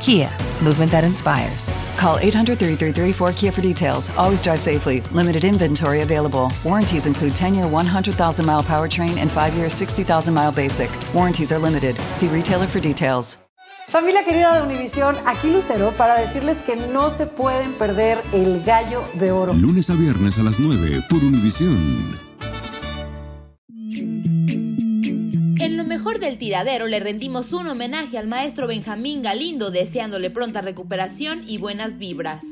Kia, movement that inspires. Call 800 333 4KIA for details. Always drive safely. Limited inventory available. Warranties include 10 year 100,000 mile powertrain and 5 year 60,000 mile basic. Warranties are limited. See retailer for details. Familia querida de Univisión, aquí Lucero para decirles que no se pueden perder el gallo de oro. Lunes a viernes a las 9 por Univisión. En lo mejor del tiradero le rendimos un homenaje al maestro Benjamín Galindo, deseándole pronta recuperación y buenas vibras.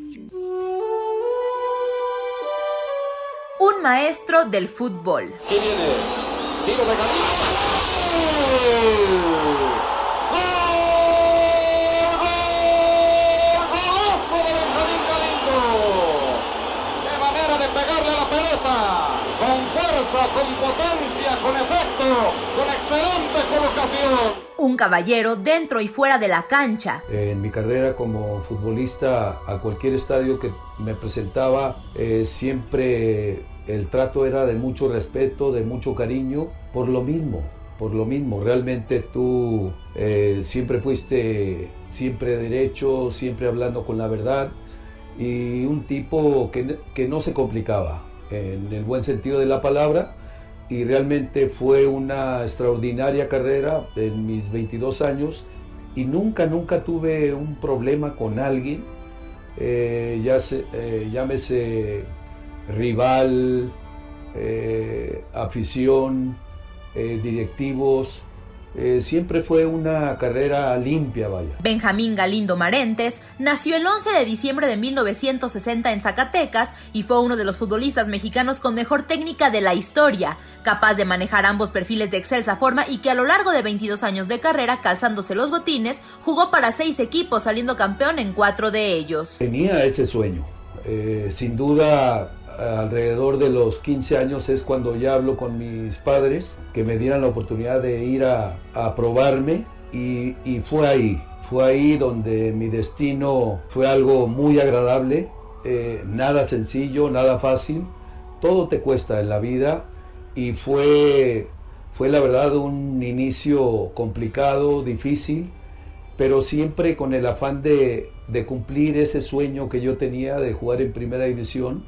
Un maestro del fútbol. ¿Qué viene? Excelente colocación. Un caballero dentro y fuera de la cancha. En mi carrera como futbolista, a cualquier estadio que me presentaba, eh, siempre el trato era de mucho respeto, de mucho cariño, por lo mismo, por lo mismo. Realmente tú eh, siempre fuiste siempre derecho, siempre hablando con la verdad y un tipo que, que, no se complicaba en el buen sentido de la palabra y realmente fue una extraordinaria carrera en mis 22 años y nunca, nunca tuve un problema con alguien, eh, ya se, eh, llámese rival, eh, afición, directivos, eh, siempre fue una carrera limpia, vaya. Benjamín Galindo Marentes nació el 11 de diciembre de 1960 en Zacatecas y fue uno de los futbolistas mexicanos con mejor técnica de la historia, capaz de manejar ambos perfiles de excelsa forma y que a lo largo de 22 años de carrera, calzándose los botines, jugó para seis equipos, saliendo campeón en cuatro de ellos. Tenía ese sueño. Eh, sin duda alrededor de los 15 años es cuando ya hablo con mis padres que me dieran la oportunidad de ir a, probarme y, y, fue ahí, fue ahí donde mi destino fue algo muy agradable, eh, nada sencillo, nada fácil, todo te cuesta en la vida y fue, fue la verdad un inicio complicado, difícil, pero siempre con el afán de, de cumplir ese sueño que yo tenía de jugar en primera división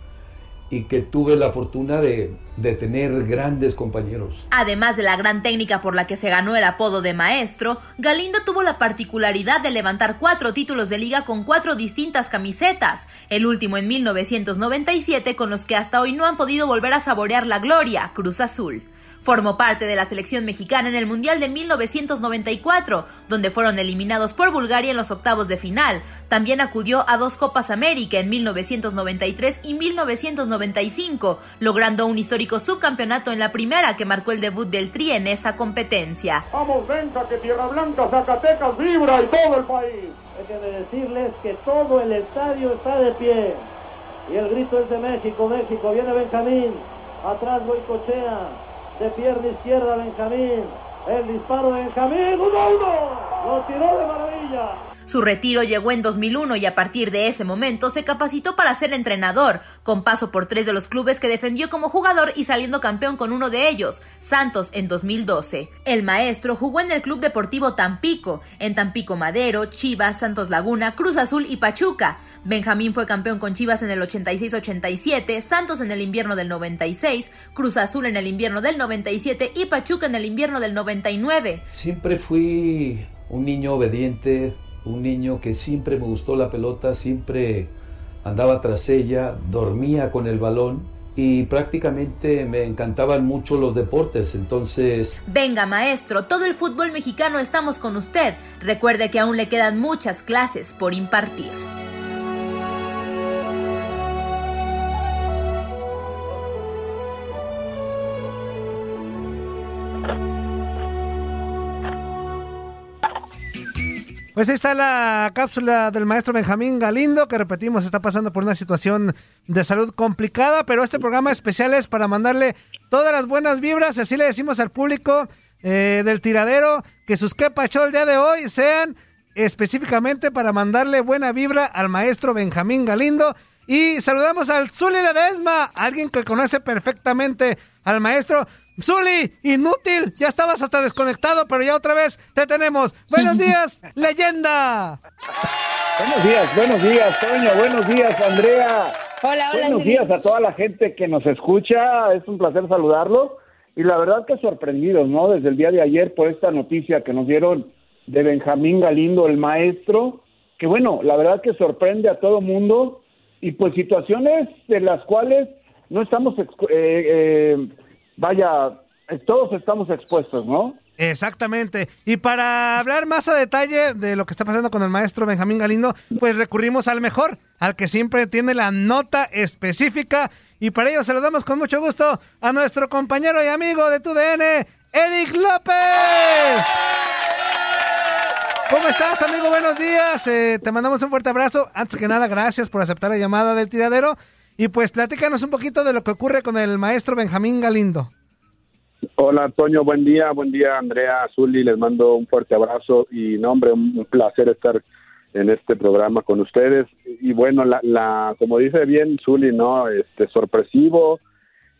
y que tuve la fortuna de, de, tener grandes compañeros. Además de la gran técnica por la que se ganó el apodo de maestro, Galindo tuvo la particularidad de levantar cuatro títulos de liga con cuatro distintas camisetas, el último en 1997 con los que hasta hoy no han podido volver a saborear la gloria, Cruz Azul. Formó parte de la selección mexicana en el Mundial de 1994, donde fueron eliminados por Bulgaria en los octavos de final. También acudió a dos Copas América en 1993 y 1995, logrando un histórico subcampeonato en la primera que marcó el debut del Tri en esa competencia. Vamos, venga, que Tierra Blanca, Zacatecas vibra y todo el país. Hay que decirles que todo el estadio está de pie. Y el grito es de México, México, viene Benjamín, atrás Boicochea, de pierna izquierda Benjamín. El disparo de Benjamín. 1-1. Lo tiró de maravilla. Su retiro llegó en 2001 y a partir de ese momento se capacitó para ser entrenador, con paso por tres de los clubes que defendió como jugador y saliendo campeón con uno de ellos, Santos en 2012. El maestro jugó en el Club Deportivo Tampico, en Tampico Madero, Chivas, Santos Laguna, Cruz Azul y Pachuca. Benjamín fue campeón con Chivas en el 86-87, Santos en el invierno del 96, Cruz Azul en el invierno del 97 y Pachuca en el invierno del 99. Siempre fui un niño obediente, un niño que siempre me gustó la pelota, siempre andaba tras ella, dormía con el balón y prácticamente me encantaban mucho los deportes, entonces... Venga, maestro, todo el fútbol mexicano estamos con usted. Recuerde que aún le quedan muchas clases por impartir. Pues ahí está la cápsula del maestro Benjamín Galindo, que repetimos, está pasando por una situación de salud complicada, pero este programa especial es para mandarle todas las buenas vibras, así le decimos al público eh, del tiradero, que sus quepachos el día de hoy sean específicamente para mandarle buena vibra al maestro Benjamín Galindo. Y saludamos al Zuli Ledesma, alguien que conoce perfectamente al maestro. Zuli, inútil, ya estabas hasta desconectado, pero ya otra vez te tenemos. Buenos días, leyenda. Buenos días, buenos días, Toño, buenos días, Andrea. Hola, hola. Buenos días a toda la gente que nos escucha, es un placer saludarlos. Y la verdad que sorprendidos, ¿no? Desde el día de ayer por esta noticia que nos dieron de Benjamín Galindo, el maestro, que bueno, la verdad que sorprende a todo mundo y pues situaciones de las cuales no estamos... Eh, eh, vaya, todos estamos expuestos, ¿no? Exactamente. Y para hablar más a detalle de lo que está pasando con el maestro Benjamín Galindo, pues recurrimos al mejor, al que siempre tiene la nota específica. Y para ello saludamos con mucho gusto a nuestro compañero y amigo de TUDN, Eric López. ¿Cómo estás, amigo? Buenos días. Eh, te mandamos un fuerte abrazo. Antes que nada, gracias por aceptar la llamada del tiradero. Y pues platícanos un poquito de lo que ocurre con el maestro Benjamín Galindo. Hola, Antonio, buen día, buen día, Andrea Azuli, les mando un fuerte abrazo y, no, hombre, un placer estar en este programa con ustedes. Y bueno, la, la como dice bien Zuli, ¿no? Este, sorpresivo,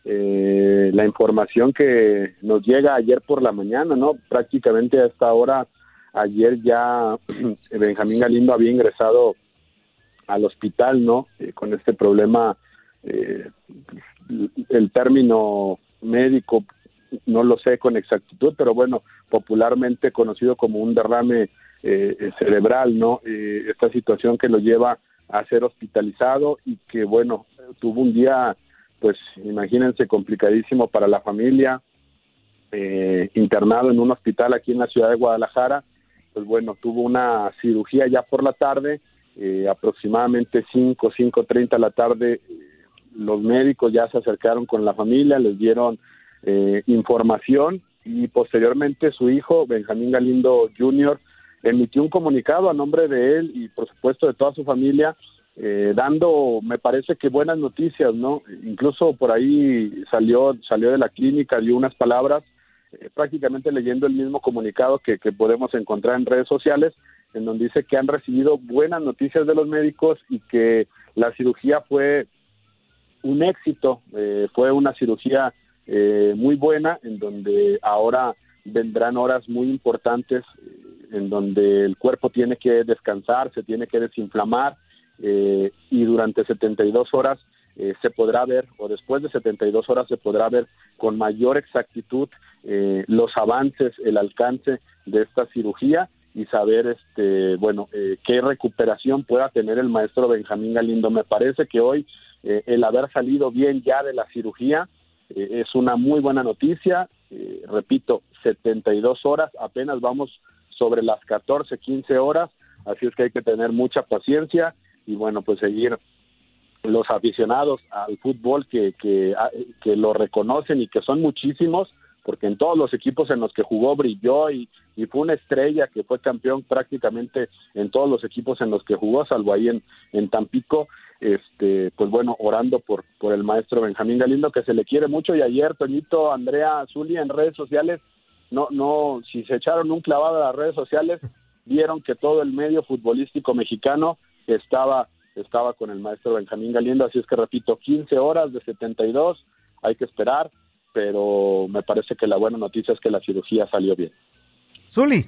eh, la información que nos llega ayer por la mañana, ¿no? Prácticamente a esta hora, ayer ya Benjamín Galindo había ingresado al hospital, ¿no? Eh, con este problema eh, el término médico no lo sé con exactitud, pero bueno, popularmente conocido como un derrame eh, cerebral, ¿no? Eh, esta situación que lo lleva a ser hospitalizado y que, bueno, tuvo un día, pues imagínense, complicadísimo para la familia, internado en un hospital aquí en la ciudad de Guadalajara, pues bueno, tuvo una cirugía ya por la tarde, aproximadamente 5, 5.30 de la tarde, los médicos ya se acercaron con la familia, les dieron eh, información y posteriormente su hijo, Benjamín Galindo Jr., emitió un comunicado a nombre de él y por supuesto de toda su familia, eh, dando, me parece que buenas noticias, ¿no? Incluso por ahí salió, salió de la clínica, dio unas palabras, eh, prácticamente leyendo el mismo comunicado que, que podemos encontrar en redes sociales, en donde dice que han recibido buenas noticias de los médicos y que la cirugía fue un éxito, eh, fue una cirugía eh, muy buena en donde ahora vendrán horas muy importantes eh, en donde el cuerpo tiene que descansar, se tiene que desinflamar y durante 72 horas se podrá ver, o después de 72 horas se podrá ver con mayor exactitud los avances, el alcance de esta cirugía y saber, este, bueno, qué recuperación pueda tener el maestro Benjamín Galindo. Me parece que hoy eh, el haber salido bien ya de la cirugía eh, es una muy buena noticia. Eh, repito, 72 horas, apenas vamos sobre las 14, 15 horas, así es que hay que tener mucha paciencia y bueno, pues seguir los aficionados al fútbol que, que, ah, que lo reconocen y que son muchísimos, porque en todos los equipos en los que jugó brilló y, fue una estrella que fue campeón prácticamente en todos los equipos en los que jugó, salvo ahí en, Tampico. Este, pues bueno, orando por, el maestro Benjamín Galindo, que se le quiere mucho, y ayer, Toñito, Andrea Zuli en redes sociales, no, no, si se echaron un clavado a las redes sociales, vieron que todo el medio futbolístico mexicano estaba estaba con el maestro Benjamín Galindo, así es que repito, 15 horas de 72, hay que esperar, pero me parece que la buena noticia es que la cirugía salió bien. Zuli.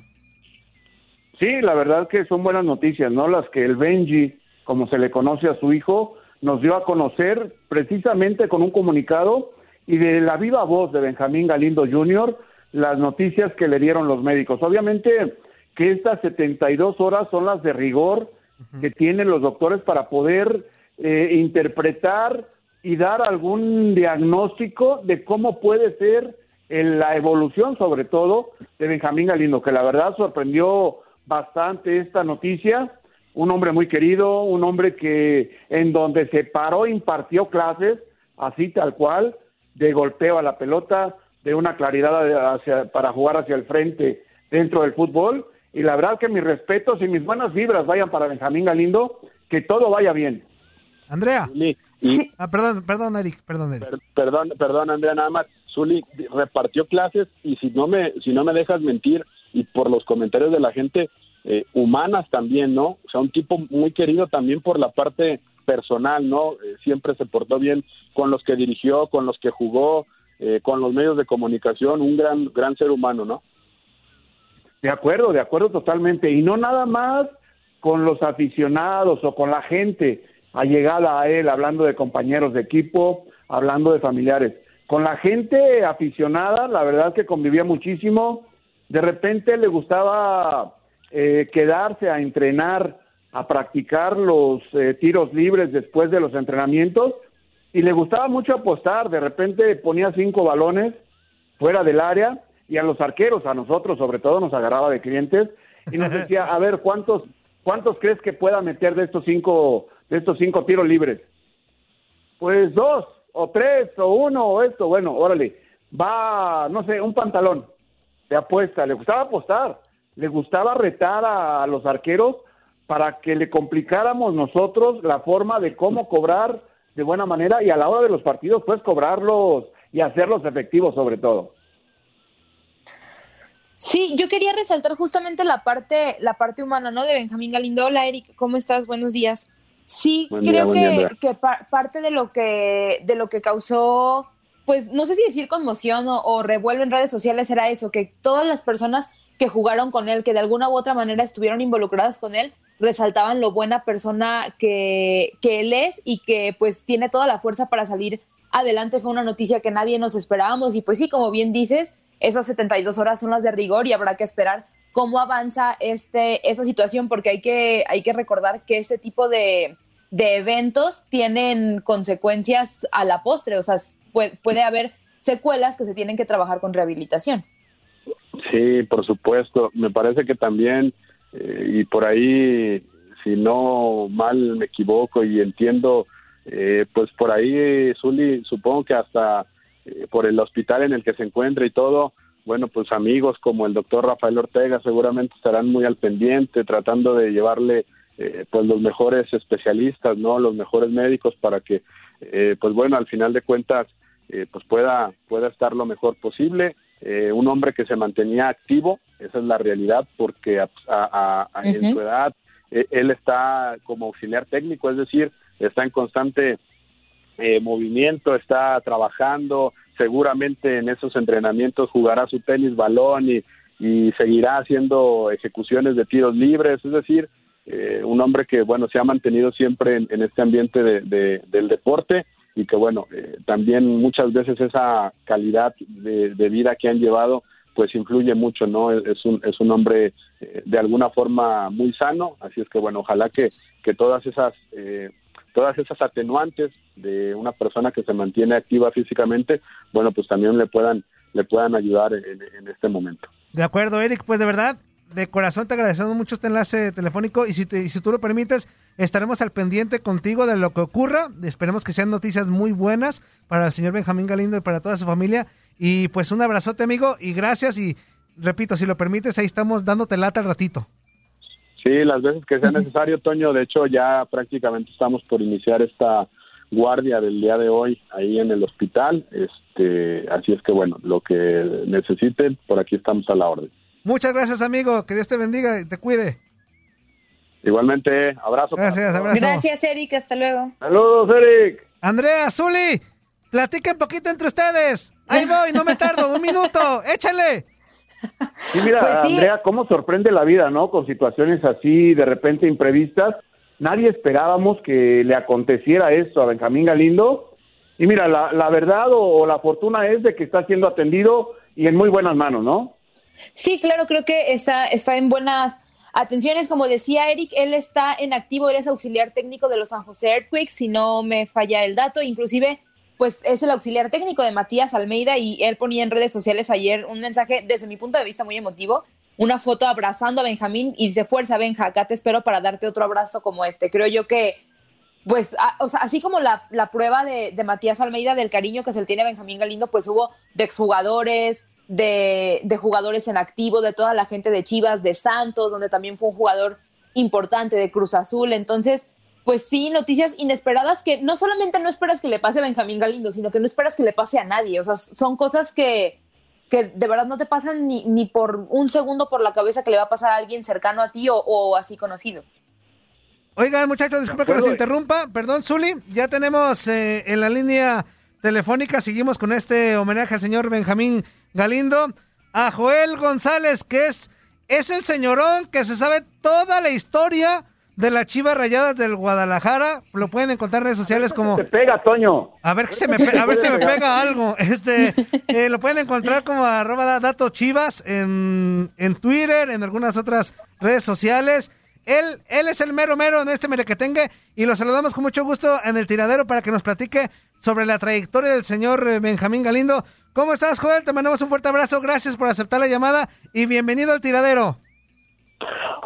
Sí, la verdad que son buenas noticias, ¿no? Las que el Benji, como se le conoce a su hijo, nos dio a conocer precisamente con un comunicado y de la viva voz de Benjamín Galindo Jr., las noticias que le dieron los médicos. Obviamente que estas 72 horas son las de rigor que tienen los doctores para poder eh, interpretar y dar algún diagnóstico de cómo puede ser la evolución, sobre todo, de Benjamín Galindo, que la verdad sorprendió bastante esta noticia. Un hombre muy querido, un hombre que en donde se paró impartió clases, así tal cual, de golpeo a la pelota, de una claridad hacia, para jugar hacia el frente dentro del fútbol y la verdad que mis respetos y mis buenas vibras vayan para Benjamín Galindo, que todo vaya bien. Andrea. Ah, perdón, perdón, Eric, perdón, Eric. perdón, perdón, Andrea, nada más. Zuli repartió clases y si no me, si no me dejas mentir y por los comentarios de la gente, eh, humanas también, ¿no? O sea, un tipo muy querido también por la parte personal, ¿no? Eh, siempre se portó bien con los que dirigió, con los que jugó, eh, con los medios de comunicación, un gran, gran ser humano, ¿no? De acuerdo, de acuerdo totalmente. Y no nada más con los aficionados o con la gente allegada a él, hablando de compañeros de equipo, hablando de familiares. Con la gente aficionada, la verdad que convivía muchísimo. De repente le gustaba eh, quedarse a entrenar, a practicar los eh, tiros libres después de los entrenamientos y le gustaba mucho apostar. De repente ponía cinco balones fuera del área y a los arqueros, a nosotros sobre todo, nos agarraba de clientes y nos decía, a ver, ¿cuántos, cuántos crees que pueda meter de estos cinco, estos cinco tiros libres? Pues dos, o tres, o uno, o esto, bueno, órale, va, no sé, un pantalón de apuesta, le gustaba apostar, le gustaba retar a, a los arqueros para que le complicáramos nosotros la forma de cómo cobrar de buena manera y a la hora de los partidos, pues cobrarlos y hacerlos efectivos sobre todo. Sí, yo quería resaltar justamente la parte, la parte humana, ¿no? De Benjamín Galindo. Hola, Eric, ¿cómo estás? Buenos días. Sí, creo que, que parte de lo que, de lo que causó, pues, no sé si decir conmoción o, o revuelo en redes sociales era eso, que todas las personas que jugaron con él, que de alguna u otra manera estuvieron involucradas con él, resaltaban lo buena persona que, que él es y que pues tiene toda la fuerza para salir adelante. Fue una noticia que nadie nos esperábamos y pues sí, como bien dices, esas 72 horas son las de rigor y habrá que esperar cómo avanza este, esta situación, porque hay que, hay que recordar que este tipo de, eventos tienen consecuencias a la postre, o sea, puede, haber secuelas que se tienen que trabajar con rehabilitación. Sí, por supuesto. Me parece que también, eh, y por ahí, si no mal me equivoco y entiendo, eh, pues por ahí, Zuli, supongo que hasta eh, por el hospital en el que se encuentra y todo, bueno, pues amigos como el doctor Rafael Ortega seguramente estarán muy al pendiente tratando de llevarle eh, pues los mejores especialistas, ¿no? Los mejores médicos para que, eh, pues bueno, al final de cuentas, pues pueda, pueda estar lo mejor posible. un hombre que se mantenía activo, esa es la realidad, porque a, en su edad él está como auxiliar técnico, es decir, está en constante eh, movimiento, está trabajando, seguramente en esos entrenamientos jugará su tenis balón y, seguirá haciendo ejecuciones de tiros libres, es decir, eh, un hombre que bueno se ha mantenido siempre en, este ambiente de, del deporte y que bueno eh, también muchas veces esa calidad de, vida que han llevado pues influye mucho no es un es un hombre de alguna forma muy sano. Así es que bueno ojalá que que todas esas todas esas atenuantes de una persona que se mantiene activa físicamente, bueno, pues también le puedan, le puedan ayudar en, este momento. De acuerdo, Eric, pues de verdad, de corazón te agradecemos mucho este enlace telefónico y si, te, si tú lo permites, estaremos al pendiente contigo de lo que ocurra. Esperemos que sean noticias muy buenas para el señor Benjamín Galindo y para toda su familia. Y pues un abrazote, amigo, y gracias. Y repito, si lo permites, ahí estamos dándote lata al ratito. Sí, las veces que sea necesario, Toño. De hecho, ya prácticamente estamos por iniciar esta guardia del día de hoy ahí en el hospital. Este, así es que bueno, lo que necesiten, por aquí estamos a la orden. Muchas gracias, amigo. Que Dios te bendiga y te cuide. Igualmente, abrazo. Gracias, abrazo. Gracias, Eric. Hasta luego. Saludos, Eric. Andrea, Zuli, platiquen poquito entre ustedes. Ahí voy, no me tardo. Un minuto. Échale. Sí, mira, Pues sí. Andrea, cómo sorprende la vida, ¿no? Con situaciones así de repente imprevistas. Nadie esperábamos que le aconteciera esto a Benjamín Galindo. Y mira, la, la verdad o, o la fortuna es de que está siendo atendido y en muy buenas manos, ¿no? Sí, claro, creo que está, está en buenas atenciones. Como decía Eric, él está en activo, él es auxiliar técnico de los San José Earthquakes, si no me falla el dato. Inclusive, pues es el auxiliar técnico de Matías Almeida y él ponía en redes sociales ayer un mensaje, desde mi punto de vista, muy emotivo. Una foto abrazando a Benjamín y dice, fuerza, Benja, acá te espero para darte otro abrazo como este. Creo yo que pues, o sea, así como la, la prueba de, de Matías Almeida del cariño que se le tiene a Benjamín Galindo, pues hubo de exjugadores, de, de jugadores en activo, de toda la gente de Chivas, de Santos, donde también fue un jugador importante de Cruz Azul. Entonces, pues sí, noticias inesperadas que no solamente no esperas que le pase a Benjamín Galindo, sino que no esperas que le pase a nadie. O sea, son cosas que, que de verdad no te pasan ni, ni por un segundo por la cabeza que le va a pasar a alguien cercano a ti o, o así conocido. Oigan, muchachos, disculpe que nos interrumpa. Perdón, Zuli. Ya tenemos eh, en la línea telefónica, seguimos con este homenaje al señor Benjamín Galindo, a Joel González, que es, es el señorón que se sabe toda la historia de las Chivas Rayadas del Guadalajara. Lo pueden encontrar en redes sociales como... Te pega, Toño. A ver, que se me pe- a ver si me pega algo. Este, eh, lo pueden encontrar como arroba dato chivas en, en Twitter, en algunas otras redes sociales. Él, él es el mero mero en este merequetengue y lo saludamos con mucho gusto en el tiradero para que nos platique sobre la trayectoria del señor eh, Benjamín Galindo. ¿Cómo estás, Joel? Te mandamos un fuerte abrazo. Gracias por aceptar la llamada y bienvenido al tiradero.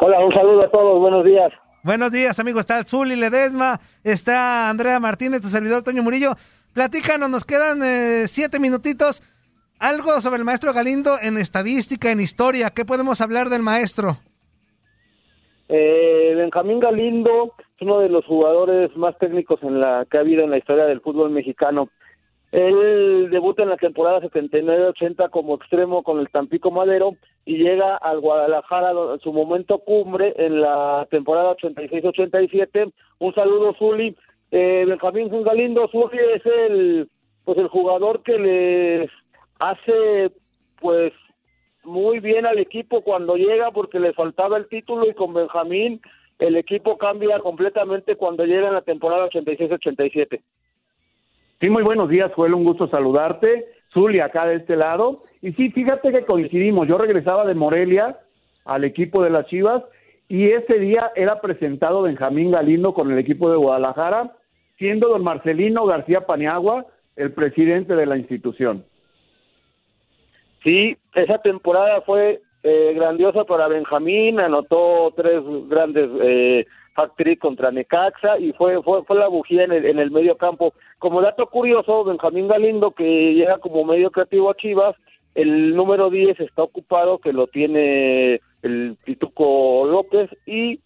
Hola, un saludo a todos, buenos días. Buenos días, amigo. Está Zuli Ledesma, está Andrea Martínez, tu servidor Toño Murillo. Platícanos, nos quedan eh, siete minutitos. Algo sobre el maestro Galindo en estadística, en historia. ¿Qué podemos hablar del maestro? Eh, Benjamín Galindo es uno de los jugadores más técnicos en la que ha habido en la historia del fútbol mexicano. Él debuta en la temporada 79-80 como extremo con el Tampico Madero y llega al Guadalajara en su momento cumbre en la temporada 86-87. Un saludo, Zuli. Eh, Benjamín Galindo, Zuli es el, pues el jugador que les hace pues muy bien al equipo cuando llega porque le faltaba el título y con Benjamín el equipo cambia completamente cuando llega en la temporada 86-87. Sí, muy buenos días, Joel, un gusto saludarte. Zuli acá de este lado. Y sí, fíjate que coincidimos. Yo regresaba de Morelia al equipo de las Chivas y ese día era presentado Benjamín Galindo con el equipo de Guadalajara, siendo don Marcelino García Paniagua el presidente de la institución. Sí, esa temporada fue eh, grandiosa para Benjamín, anotó tres grandes eh, contra Necaxa y fue, fue fue la bujía en el, en el medio campo. Como dato curioso, Benjamín Galindo, que llega como medio creativo a Chivas, el número 10 está ocupado, que lo tiene el Pituco López, y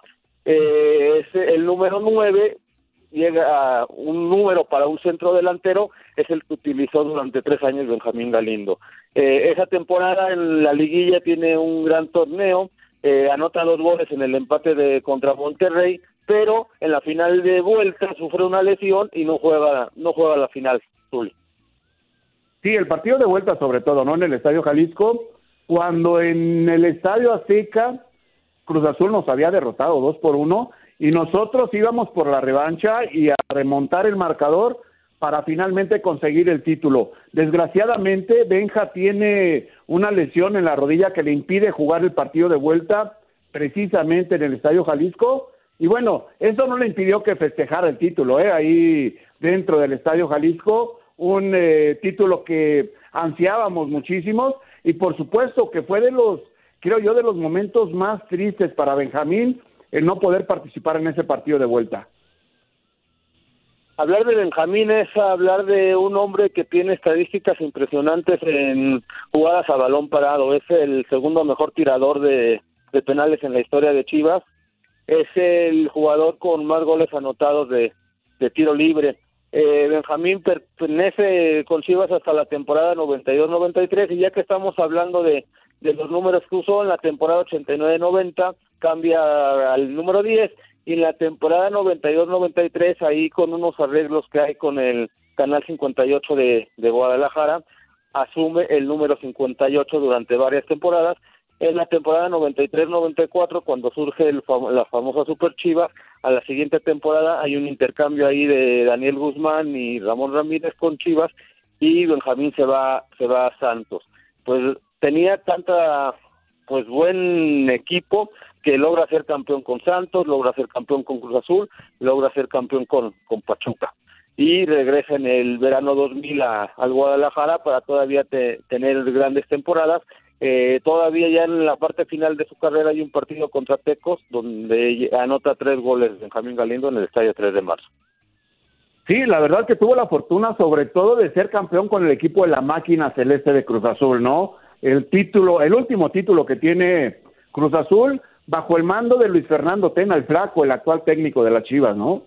eh, ese- el número 9 llega un número para un centro delantero, es el que utilizó durante tres años Benjamín Galindo. Eh, esa temporada en la liguilla tiene un gran torneo, eh, anota dos goles en el empate de contra Monterrey, pero en la final de vuelta sufre una lesión y no juega no juega la final. Sí, el partido de vuelta sobre todo, ¿no? En el Estadio Jalisco, cuando en el Estadio Azteca Cruz Azul nos había derrotado dos por uno y nosotros íbamos por la revancha y a remontar el marcador para finalmente conseguir el título. Desgraciadamente, Benja tiene una lesión en la rodilla que le impide jugar el partido de vuelta precisamente en el Estadio Jalisco. Y bueno, eso no le impidió que festejara el título, ¿eh? ahí dentro del Estadio Jalisco, un eh, título que ansiábamos muchísimos y por supuesto que fue de los, creo yo, de los momentos más tristes para Benjamín el no poder participar en ese partido de vuelta. Hablar de Benjamín es hablar de un hombre que tiene estadísticas impresionantes en jugadas a balón parado. Es el segundo mejor tirador de, penales en la historia de Chivas. Es el jugador con más goles anotados de, de tiro libre. Eh, Benjamín pertenece con Chivas hasta la temporada 92-93 y ya que estamos hablando de, de los números que usó en la temporada 89-90, cambia al número 10 y en la temporada 92-93 ahí con unos arreglos que hay con el Canal 58 de, de Guadalajara, asume el número 58 durante varias temporadas. En la temporada 93-94, cuando surge el la famosa Super Chiva, a la siguiente temporada hay un intercambio ahí de Daniel Guzmán y Ramón Ramírez con Chivas y Benjamín se va se va a Santos. Pues tenía tanta pues buen equipo que logra ser campeón con Santos, logra ser campeón con Cruz Azul, logra ser campeón con, con Pachuca y regresa en el verano 2000 a, al Guadalajara para todavía tener grandes temporadas. Eh, todavía ya en la parte final de su carrera hay un partido contra Tecos donde anota tres goles Benjamín Galindo en el estadio 3 de marzo. Sí, la verdad que tuvo la fortuna sobre todo de ser campeón con el equipo de la máquina celeste de Cruz Azul, ¿no? El título, el último título que tiene Cruz Azul bajo el mando de Luis Fernando Tena, el flaco, el actual técnico de las Chivas, ¿no?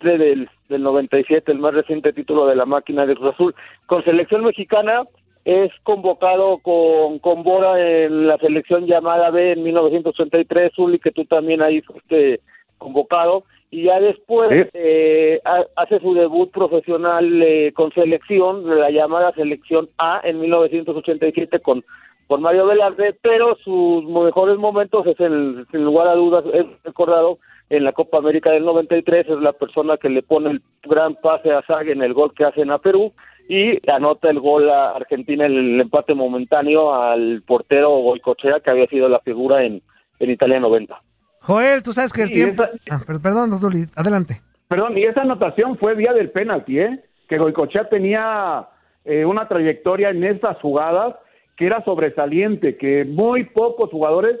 del, del 97, el más reciente título de la máquina de Cruz Azul. Con selección mexicana es convocado con, con Bora en la selección llamada B en 1983, Uli, que tú también ahí fuiste convocado. Y ya después eh, hace su debut profesional eh, con selección, la llamada selección A en 1987 con, con Mario Velarde, pero sus mejores momentos es el, sin lugar a dudas, es recordado en la Copa América del 93, es la persona que le pone el gran pase a Zag en el gol que hacen a Perú y anota el gol a Argentina en el empate momentáneo al portero Goicochea, que había sido la figura en, en Italia 90. Joel, tú sabes que el tiempo... Ah, perdón, adelante. Perdón, y esa anotación fue vía del penalti, ¿eh? Que Goicochea tenía eh, una trayectoria en esas jugadas que era sobresaliente, que muy pocos jugadores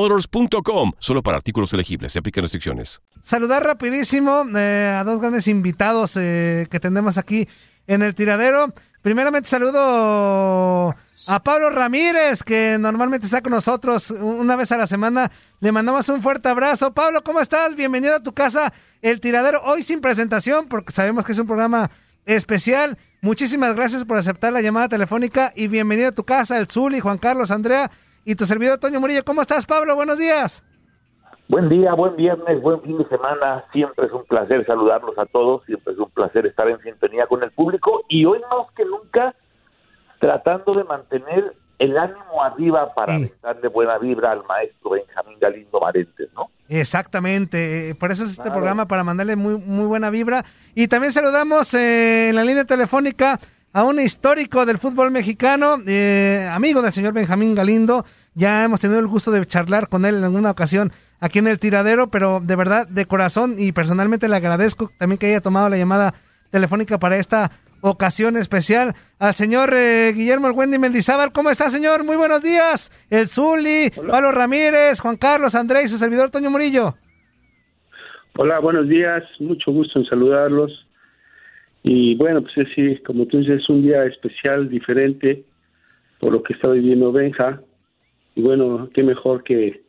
motors.com. Solo para artículos elegibles. Se aplican restricciones. Saludar rapidísimo eh, a dos grandes invitados eh, que tenemos aquí en el tiradero. Primeramente saludo a Pablo Ramírez, que normalmente está con nosotros una vez a la semana. Le mandamos un fuerte abrazo. Pablo, ¿cómo estás? Bienvenido a tu casa, El Tiradero. Hoy sin presentación, porque sabemos que es un programa especial. Muchísimas gracias por aceptar la llamada telefónica y bienvenido a tu casa, el Zuli, Juan Carlos, Andrea y tu servidor Toño Murillo. ¿Cómo estás, Pablo? Buenos días. Buen día, buen viernes, buen fin de semana. Siempre es un placer saludarlos a todos, siempre es un placer estar en sintonía con el público y hoy más que nunca tratando de mantener el ánimo arriba para darle buena vibra al maestro Benjamín Galindo Marentes, ¿no? Exactamente, eh, por eso es este programa, para mandarle muy, muy buena vibra. Y también saludamos eh, en la línea telefónica a un histórico del fútbol mexicano, eh, amigo del señor Benjamín Galindo. Ya hemos tenido el gusto de charlar con él en alguna ocasión aquí en el tiradero, pero de verdad, de corazón y personalmente le agradezco también que haya tomado la llamada telefónica para esta ocasión especial al señor eh, Guillermo Wendy Mendizábal. ¿Cómo está, señor? Muy buenos días. El Zuli, Pablo Ramírez, Juan Carlos, Andrés y su servidor Toño Murillo. Hola, buenos días. Mucho gusto en saludarlos. Y bueno, pues sí, como tú dices, es un día especial, diferente, por lo que está viviendo Benja. Y bueno, qué mejor que,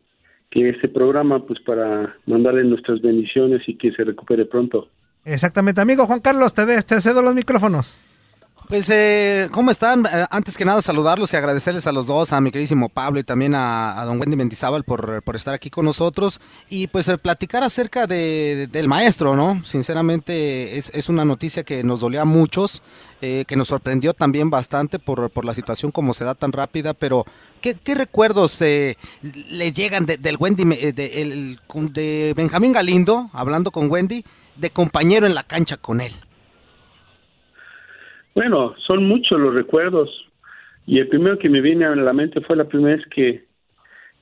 que este programa, pues para mandarle nuestras bendiciones y que se recupere pronto. Exactamente, amigo Juan Carlos, te, te cedo los micrófonos. Pues, eh, ¿cómo están? Eh, antes que nada, saludarlos y agradecerles a los dos, a mi queridísimo Pablo y también a, don Wendy Mendizábal por, por, estar aquí con nosotros y pues eh, platicar acerca de, del maestro, ¿no? Sinceramente es, es, una noticia que nos dolía a muchos, eh, que nos sorprendió también bastante por, por, la situación como se da tan rápida, pero ¿qué, recuerdos eh, le llegan del Wendy, de, el, de Benjamín Galindo, hablando con Wendy, de compañero en la cancha con él? Bueno, son muchos los recuerdos y el primero que me viene a la mente fue la primera vez que,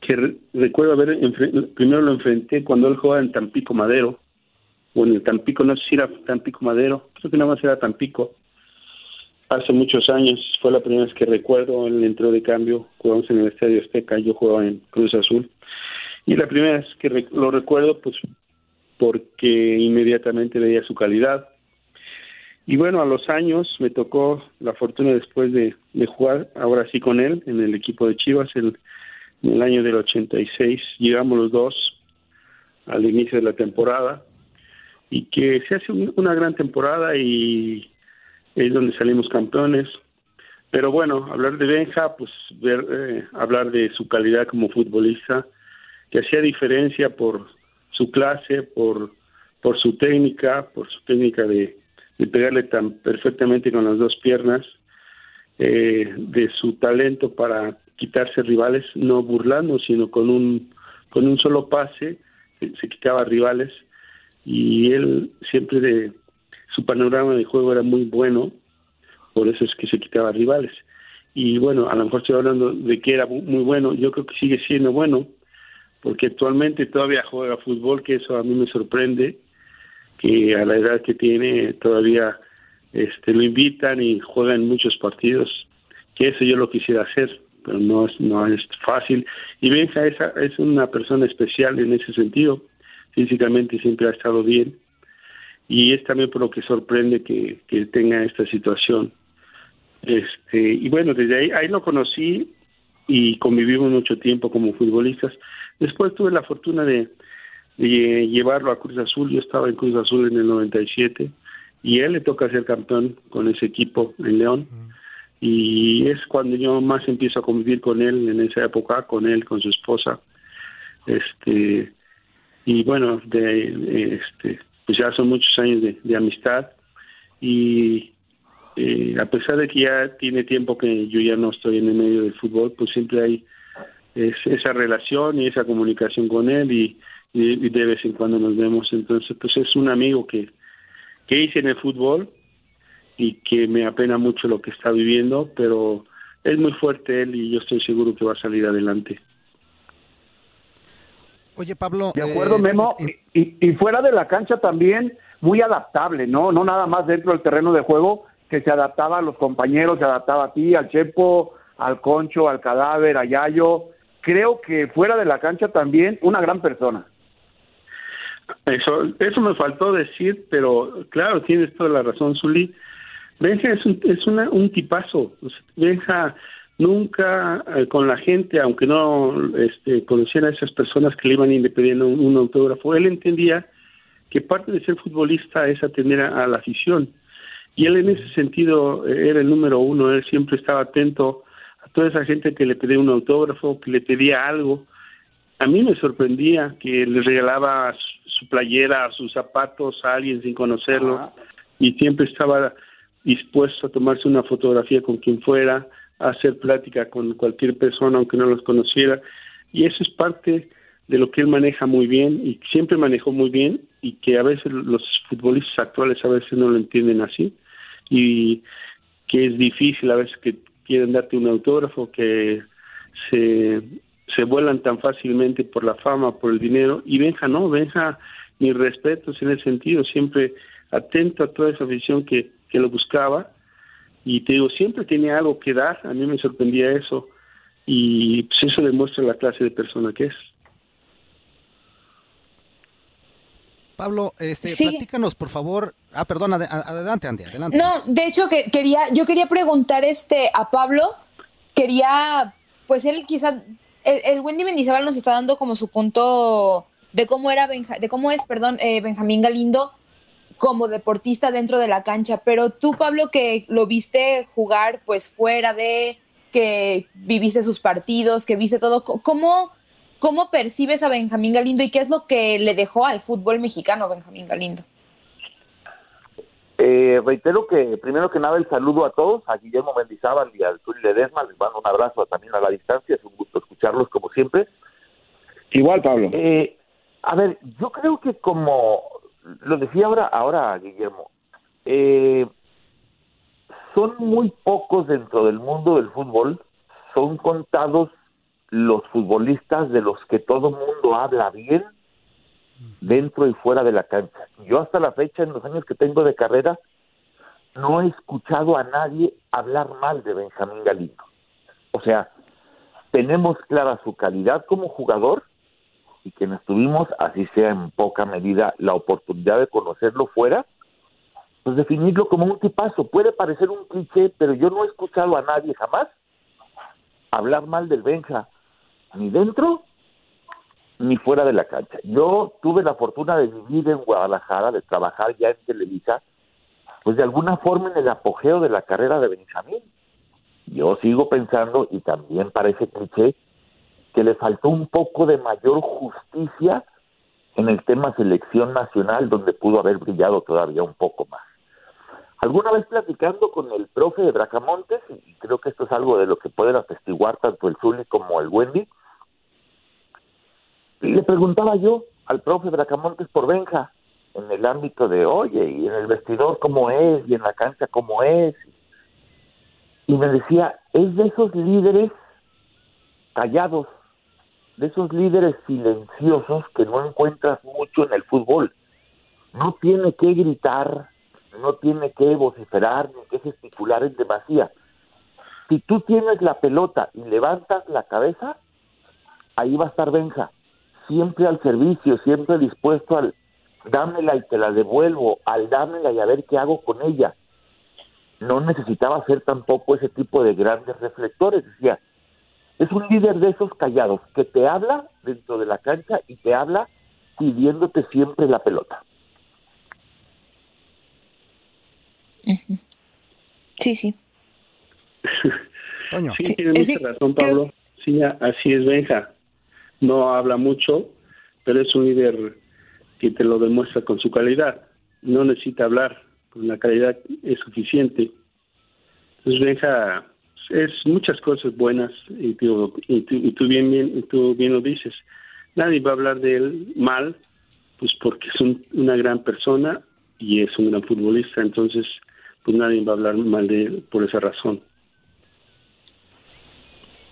que recuerdo haber, primero lo enfrenté cuando él jugaba en Tampico Madero, o en el Tampico, no sé si era Tampico Madero, creo que nada más era Tampico. hace muchos años, fue la primera vez que recuerdo, él entró de cambio, jugamos en el Estadio Azteca, yo jugaba en Cruz Azul, y la primera vez que lo recuerdo, pues porque inmediatamente veía su calidad. Y bueno, a los años me tocó la fortuna después de, jugar, ahora sí con él, en el equipo de Chivas, el, en el año del 86, llegamos los dos al inicio de la temporada, y que se hace una gran temporada y es donde salimos campeones. Pero bueno, hablar de Benja, pues ver, eh, hablar de su calidad como futbolista, que hacía diferencia por su clase, por, por su técnica, por su técnica de, pegarle tan perfectamente con las dos piernas, eh, de su talento para quitarse rivales, no burlando, sino con un, con un solo pase, se quitaba rivales y él siempre de su panorama de juego era muy bueno, por eso es que se quitaba rivales. Y bueno, a lo mejor estoy hablando de que era muy bueno, yo creo que sigue siendo bueno, porque actualmente todavía juega fútbol, que eso a mí me sorprende, que a la edad que tiene todavía este, lo invitan y juega en muchos partidos, que eso yo lo quisiera hacer, pero no es, no es fácil. Y Benja es, es una persona especial en ese sentido, físicamente siempre ha estado bien y es también por lo que sorprende que, que tenga esta situación. Este, y bueno, desde ahí, ahí lo conocí y convivimos mucho tiempo como futbolistas. Después tuve la fortuna de, llevarlo a Cruz Azul, yo estaba en Cruz Azul en el 97 y él le toca ser campeón con ese equipo en León. Y es cuando yo más empiezo a convivir con él en esa época, con él, con su esposa. Este, y bueno, de, este, pues ya son muchos años de, amistad y eh, a pesar de que ya tiene tiempo que yo ya no estoy en el medio del fútbol, pues siempre hay esa relación y esa comunicación con él y, de vez en cuando nos vemos. Entonces, pues es un amigo que, que hice en el fútbol y que me apena mucho lo que está viviendo, pero es muy fuerte él y yo estoy seguro que va a salir adelante. Oye, Pablo. De acuerdo, eh, Memo. y, fuera de la cancha también muy adaptable, ¿no? No nada más dentro del terreno de juego, que se adaptaba a los compañeros, se adaptaba a ti, al Chepo, al Concho, al Cadáver, a Yayo. Creo que fuera de la cancha también una gran persona. Eso, eso me faltó decir, pero claro, tienes toda la razón, Zuli. Benja es un, es una, un tipazo. Benja nunca eh, con la gente, aunque no este, conociera a esas personas que le iban a pidiendo un, autógrafo, él entendía que parte de ser futbolista es atender a, la afición. Y él en ese sentido eh, era el número uno, él siempre estaba atento a toda esa gente que le pedía un autógrafo, que le pedía algo. A mí me sorprendía que le regalaba su playera, sus zapatos a alguien sin conocerlo y siempre estaba dispuesto a tomarse una fotografía con quien fuera, hacer plática con cualquier persona aunque no los conociera. Y eso es parte de lo que él maneja muy bien y siempre manejó muy bien y que a veces los futbolistas actuales a veces no lo entienden así. Y que es difícil a veces que quieren darte un autógrafo que se, se vuelan tan fácilmente por la fama, por el dinero y Benja no, Benja mis respetos en ese sentido, siempre atento a toda esa visión que, que lo buscaba y te digo, siempre tenía algo que dar, a mí me sorprendía eso y pues eso demuestra la clase de persona que es. Pablo, este, platícanos por favor. Ah, perdón, adelante, Andy, adelante. No, de hecho que quería, yo quería preguntar este a Pablo, quería, pues él quizá, el, Wendy Mendizábal nos está dando como su punto de cómo era, de cómo es, perdón, eh, Benjamín Galindo como deportista dentro de la cancha, pero tú, Pablo, que lo viste jugar pues fuera de, que viviste sus partidos, que viste todo, ¿cómo, cómo percibes a Benjamín Galindo y qué es lo que le dejó al fútbol mexicano Benjamín Galindo? Eh, reitero que primero que nada el saludo a todos, a Guillermo Mendizábal y al Turi Ledesma, les mando un abrazo también a la distancia, es un gusto escucharlos como siempre. Igual, Pablo. Eh, a ver, yo creo que como lo decía ahora, ahora Guillermo, eh, son muy pocos dentro del mundo del fútbol, son contados los futbolistas de los que todo mundo habla bien dentro y fuera de la cancha. Yo hasta la fecha, en los años que tengo de carrera, no he escuchado a nadie hablar mal de Benjamín Galindo. O sea, tenemos clara su calidad como jugador y quienes tuvimos, así sea en poca medida, la oportunidad de conocerlo fuera, pues definirlo como un tipazo. Puede parecer un cliché, pero yo no he escuchado a nadie jamás hablar mal del Benja, ni dentro ni fuera de la cancha. Yo tuve la fortuna de vivir en Guadalajara, de trabajar ya en Televisa, pues de alguna forma en el apogeo de la carrera de Benjamín. Yo sigo pensando, y también parece cliché, que le faltó un poco de mayor justicia en el tema selección nacional, donde pudo haber brillado todavía un poco más. Alguna vez platicando con el profe de Bracamontes, y creo que esto es algo de lo que pueden atestiguar tanto el Zuli como el Wendy, le preguntaba yo al profe Bracamontes por Benja, en el ámbito de, oye, y en el vestidor cómo es, y en la cancha cómo es. Y me decía, es de esos líderes callados, de esos líderes silenciosos que no encuentras mucho en el fútbol. No tiene que gritar, no tiene que vociferar, ni que gesticular en demasía. Si tú tienes la pelota y levantas la cabeza, ahí va a estar Benja, siempre al servicio, siempre dispuesto al dámela y te la devuelvo, al dámela y a ver qué hago con ella. No necesitaba ser tampoco ese tipo de grandes reflectores, decía, es un líder de esos callados que te habla dentro de la cancha y te habla pidiéndote siempre la pelota. Sí, sí. Sí, tiene mucha razón, Pablo. Sí, así es Benja. No habla mucho, pero es un líder que te lo demuestra con su calidad. No necesita hablar, con la calidad es suficiente. Entonces Benja es muchas cosas buenas y tú, y tú, bien, bien, lo dices. Nadie va a hablar de él mal, pues porque es una gran persona y es un gran futbolista, entonces pues nadie va a hablar mal de él por esa razón.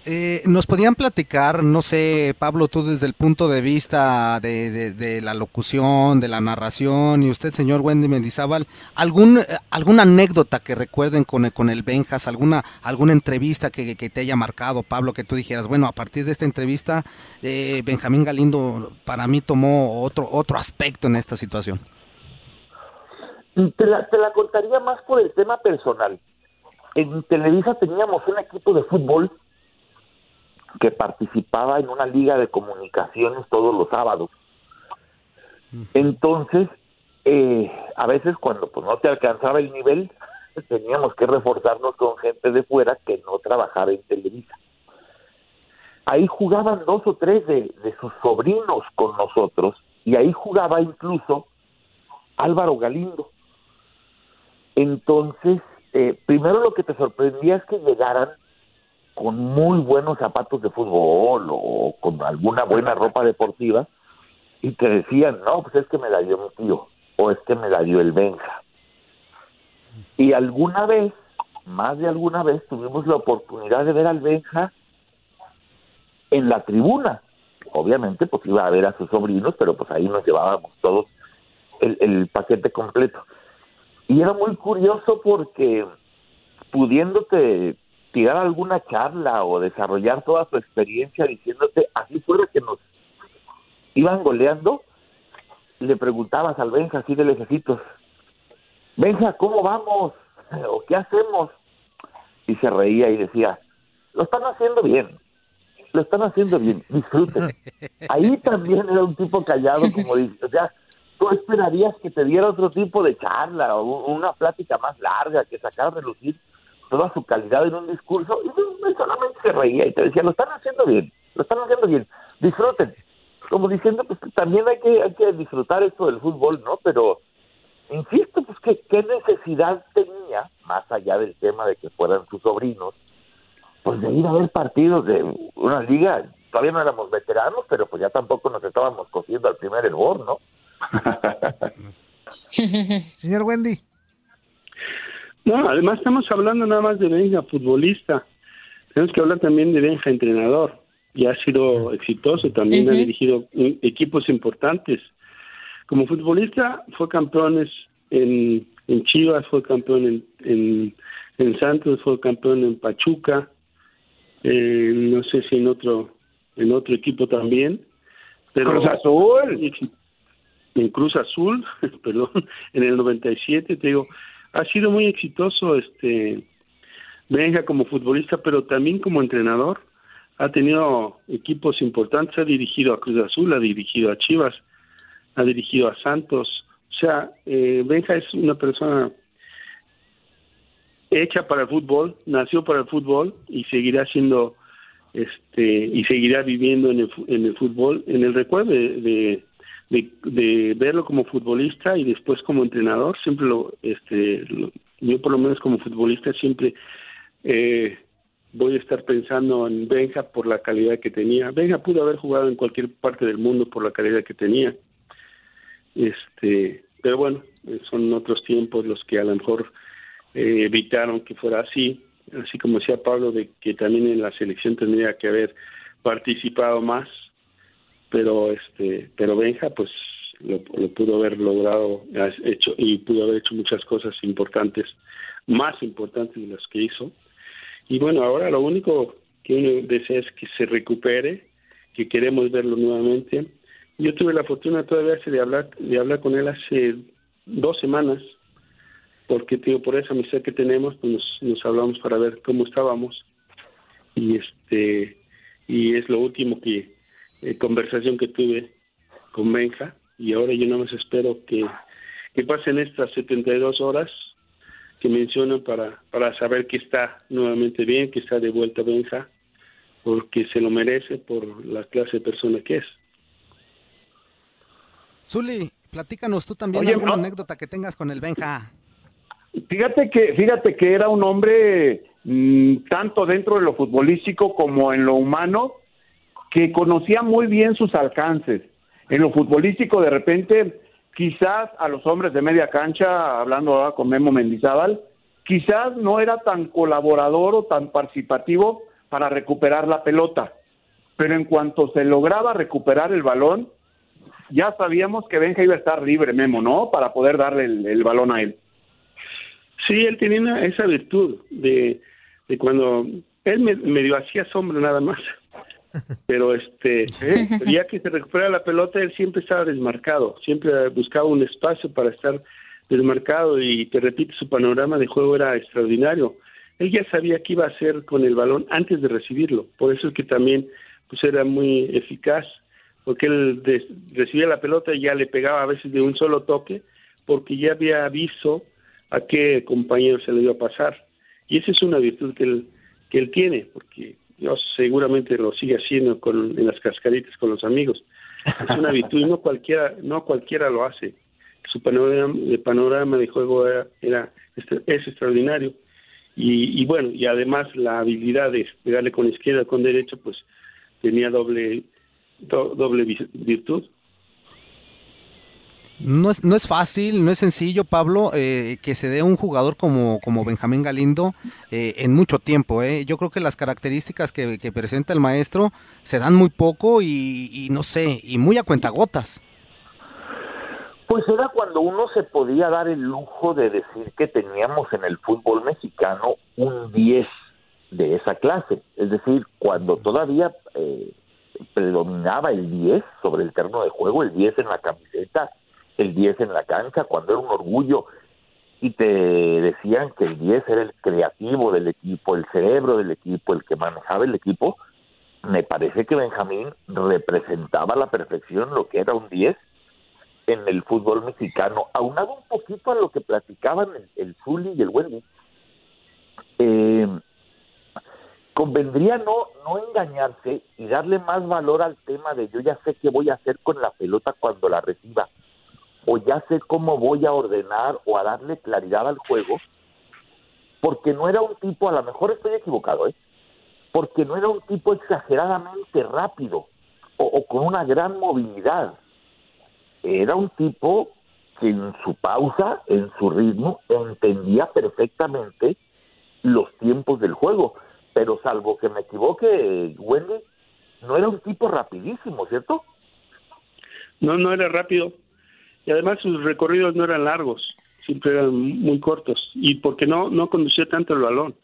Eh, ¿Nos podían platicar, no sé, Pablo, tú desde el punto de vista de, la locución, de la narración, y usted, señor Wendy Mendizábal, algún, alguna anécdota que recuerden con, con el Benjas, alguna, alguna entrevista que, te haya marcado, Pablo, que tú dijeras, bueno, a partir de esta entrevista, eh, Benjamín Galindo para mí tomó otro, otro aspecto en esta situación? Te la, te la contaría más por el tema personal. En Televisa teníamos un equipo de fútbol que participaba en una liga de comunicaciones todos los sábados. Entonces, eh, a veces cuando pues no te alcanzaba el nivel, teníamos que reforzarnos con gente de fuera que no trabajaba en Televisa. Ahí jugaban dos o tres de, sus sobrinos con nosotros y ahí jugaba incluso Álvaro Galindo. Entonces, eh, primero lo que te sorprendía es que llegaran con muy buenos zapatos de fútbol o con alguna buena ropa deportiva y te decían, no, pues es que me la dio mi tío o es que me la dio el Benja. Y alguna vez, más de alguna vez, tuvimos la oportunidad de ver al Benja en la tribuna. Obviamente, pues iba a ver a sus sobrinos, pero pues ahí nos llevábamos todos el, paquete completo. Y era muy curioso porque pudiéndote tirar alguna charla o desarrollar toda su experiencia diciéndote, así fuera que nos iban goleando, le preguntabas al Benja así de lejecitos, Benja, ¿cómo vamos? ¿O qué hacemos? Y se reía y decía, lo están haciendo bien, lo están haciendo bien, disfruten. Ahí también era un tipo callado, como dice, o sea, tú esperarías que te diera otro tipo de charla o una plática más larga, que sacara a relucir toda su calidad en un discurso y solamente se reía y te decía, lo están haciendo bien, lo están haciendo bien, disfruten. Como diciendo, pues también hay que, hay que disfrutar esto del fútbol, ¿no? Pero, insisto, pues ¿qué, qué necesidad tenía, más allá del tema de que fueran sus sobrinos, pues de ir a ver partidos de una liga, todavía no éramos veteranos, pero pues ya tampoco nos estábamos cogiendo al primer hervor, ¿no? Señor Wendy. No, además estamos hablando nada más de Benja futbolista. Tenemos que hablar también de Benja entrenador. Y ha sido exitoso, también ha dirigido equipos importantes. Como futbolista fue campeones en, en Chivas, fue campeón en, en, Santos, fue campeón en Pachuca, eh, no sé si en otro en otro equipo también. Pero, Cruz Azul. En Cruz Azul, perdón, en el 97, te digo, ha sido muy exitoso este Benja como futbolista, pero también como entrenador. Ha tenido equipos importantes, ha dirigido a Cruz Azul, ha dirigido a Chivas, ha dirigido a Santos. O sea, eh, Benja es una persona hecha para el fútbol, nació para el fútbol y seguirá siendo este y seguirá viviendo en el, en el fútbol, en el recuerdo de, de, verlo como futbolista y después como entrenador. Siempre lo, este, yo por lo menos como futbolista siempre eh, voy a estar pensando en Benja por la calidad que tenía. Benja pudo haber jugado en cualquier parte del mundo por la calidad que tenía. Este, pero bueno, son otros tiempos los que a lo mejor eh, evitaron que fuera así, así como decía Pablo de que también en la selección tendría que haber participado más, pero este, pero Benja pues lo, pudo haber logrado, hecho y pudo haber hecho muchas cosas importantes, más importantes de las que hizo y bueno, ahora lo único que uno desea es que se recupere, que queremos verlo nuevamente. Yo tuve la fortuna todavía de hablar, de hablar con él hace dos semanas, porque tío, por esa amistad que tenemos, pues nos, hablamos para ver cómo estábamos. Y este y es lo último que eh, conversación que tuve con Benja y ahora yo nada más espero que, que pasen estas 72 horas que mencionan para, para saber que está nuevamente bien, que está de vuelta Benja, porque se lo merece por la clase de persona que es. Zuli, platícanos tú también alguna anécdota que tengas con el Benja. Fíjate que, fíjate que era un hombre mm, tanto dentro de lo futbolístico como en lo humano, que conocía muy bien sus alcances. En lo futbolístico, de repente, quizás a los hombres de media cancha, hablando ahora con Memo Mendizábal, quizás no era tan colaborador o tan participativo para recuperar la pelota, pero en cuanto se lograba recuperar el balón, ya sabíamos que Benja iba a estar libre, Memo, ¿no? Para poder darle el, balón a él. Sí, él tenía esa virtud de, de cuando él me, medio hacía sombra nada más pero este ya que se recupera la pelota él siempre estaba desmarcado siempre buscaba un espacio para estar desmarcado y te repito su panorama de juego era extraordinario. Él ya sabía qué iba a hacer con el balón antes de recibirlo por eso es que también pues era muy eficaz porque él recibía la pelota y ya le pegaba a veces de un solo toque porque ya había visto a qué compañero se le iba a pasar. Y esa es una virtud que él que él tiene porque yo seguramente lo sigue haciendo con, en las cascaritas con los amigos. Es una virtud y no cualquiera, no cualquiera lo hace. Su panorama, el panorama de juego era, este, es extraordinario. Y, y, bueno, y además la habilidad de pegarle con izquierda, con derecha, pues tenía doble, doble virtud. No es, no es fácil, no es sencillo, Pablo, eh, que se dé un jugador como, como Benjamín Galindo eh, en mucho tiempo. Eh. Yo creo que las características que, presenta el maestro se dan muy poco y, no sé, y muy a cuentagotas. Pues era cuando uno se podía dar el lujo de decir que teníamos en el fútbol mexicano un 10 de esa clase. Es decir, cuando todavía predominaba el 10 sobre el terreno de juego, el 10 en la camiseta el 10 en la cancha, cuando era un orgullo y te decían que el 10 era el creativo del equipo, el cerebro del equipo, el que manejaba el equipo, me parece que Benjamín representaba a la perfección lo que era un 10 en el fútbol mexicano, aunado un poquito a lo que platicaban el, el y el Wendy. Eh, convendría no, no engañarse y darle más valor al tema de yo ya sé qué voy a hacer con la pelota cuando la reciba o ya sé cómo voy a ordenar o a darle claridad al juego, porque no era un tipo, a lo mejor estoy equivocado, ¿eh? porque no era un tipo exageradamente rápido o, con una gran movilidad. Era un tipo que en su pausa, en su ritmo, entendía perfectamente los tiempos del juego. Pero salvo que me equivoque, Wendy, no era un tipo rapidísimo, ¿cierto? No, no era rápido y además sus recorridos no eran largos. siempre eran muy cortos y porque no no conducía tanto el balón.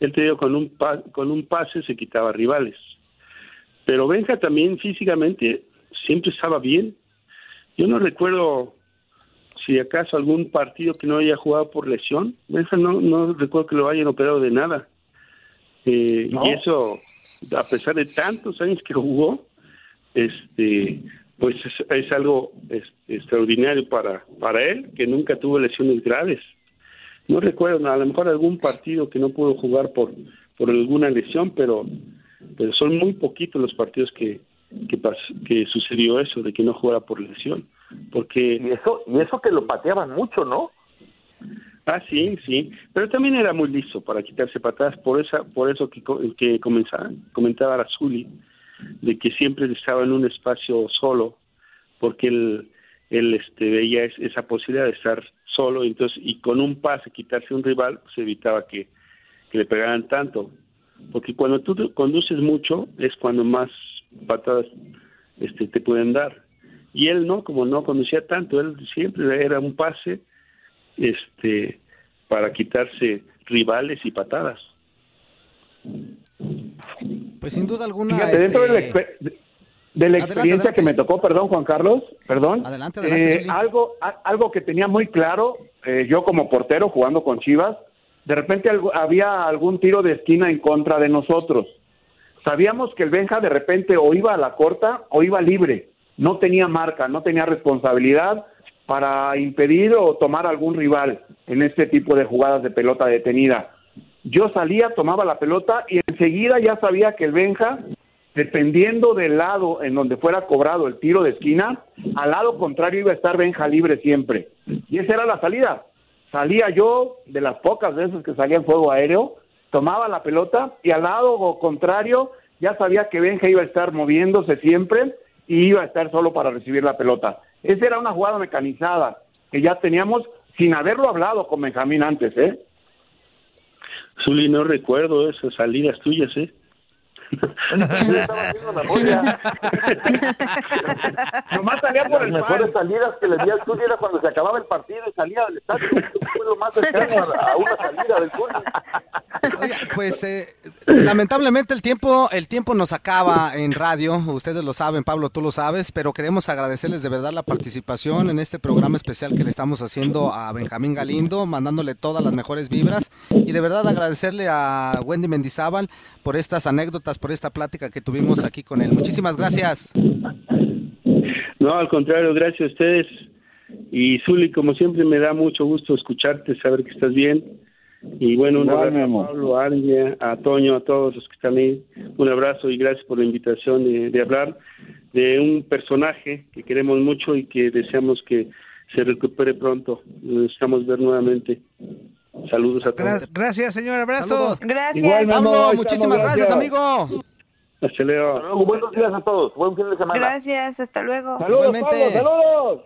Él te digo, con un con un pase se quitaba rivales. Pero Benja también físicamente siempre estaba bien. Yo no recuerdo si acaso algún partido que no haya jugado por lesión. Benja no no recuerdo que lo hayan operado de nada. Eh, y eso a pesar de tantos años que jugó, este pues es, algo extraordinario para, para él, que nunca tuvo lesiones graves. No recuerdo, a lo mejor algún partido que no pudo jugar por, por alguna lesión, pero, pero son muy poquitos los partidos que, que, que sucedió eso, de que no jugara por lesión. Porque... Y eso, y eso que lo pateaban mucho, ¿no? Ah, sí, sí, pero también era muy listo para quitarse patadas, por esa, por eso que, que comenzaba, comentaba Razuli, de que siempre estaba en un espacio solo, porque él, él este, veía esa posibilidad de estar solo, entonces, y con un pase quitarse un rival, pues evitaba que, le pegaran tanto. Porque cuando tú conduces mucho, es cuando más patadas este, te pueden dar. Y él no, como no conducía tanto, él siempre era un pase este para quitarse rivales y patadas. Pues sin duda alguna. Fíjate, dentro de la, este, experiencia que me tocó, perdón, Juan Carlos, perdón. Adelante, adelante. Eh, algo, algo que tenía muy claro, eh, yo como portero jugando con Chivas, de repente había algún tiro de esquina en contra de nosotros. Sabíamos que el Benja de repente o iba a la corta o iba libre. No tenía marca, no tenía responsabilidad para impedir o tomar algún rival en este tipo de jugadas de pelota detenida yo salía, tomaba la pelota y enseguida ya sabía que el Benja, dependiendo del lado en donde fuera cobrado el tiro de esquina, al lado contrario iba a estar Benja libre siempre. Y esa era la salida. Salía yo, de las pocas veces que salía en fuego aéreo, tomaba la pelota y al lado contrario ya sabía que Benja iba a estar moviéndose siempre y iba a estar solo para recibir la pelota. Esa era una jugada mecanizada que ya teníamos sin haberlo hablado con Benjamín antes, ¿eh? Zuli, no recuerdo esas salidas tuyas, ¿eh? Nomás salía por Las mejores salidas que le di al era cuando se acababa el partido y salía del estadio. Fue lo más cercano a, una salida del pues eh, lamentablemente el tiempo, el tiempo nos acaba en radio. Ustedes lo saben, Pablo, tú lo sabes, pero queremos agradecerles de verdad la participación en este programa especial que le estamos haciendo a Benjamín Galindo, mandándole todas las mejores vibras y de verdad agradecerle a Wendy Mendizábal por estas anécdotas, por esta plática que tuvimos aquí con él. Muchísimas gracias. No, al contrario, gracias a ustedes. Y Zuli, como siempre, me da mucho gusto escucharte, saber que estás bien. Y bueno, un abrazo a Pablo, a a Toño, a todos los que están ahí. Un abrazo y gracias por la invitación de, de hablar de un personaje que queremos mucho y que deseamos que se recupere pronto. Necesitamos ver nuevamente. Saludos a todos. Gracias, señor. Abrazo. Gracias. Pablo, muchísimas gracias, amigo. Hasta luego. Buenos días a todos. Buen fin de semana. Gracias. Hasta luego. Saludos, Pablo, saludos.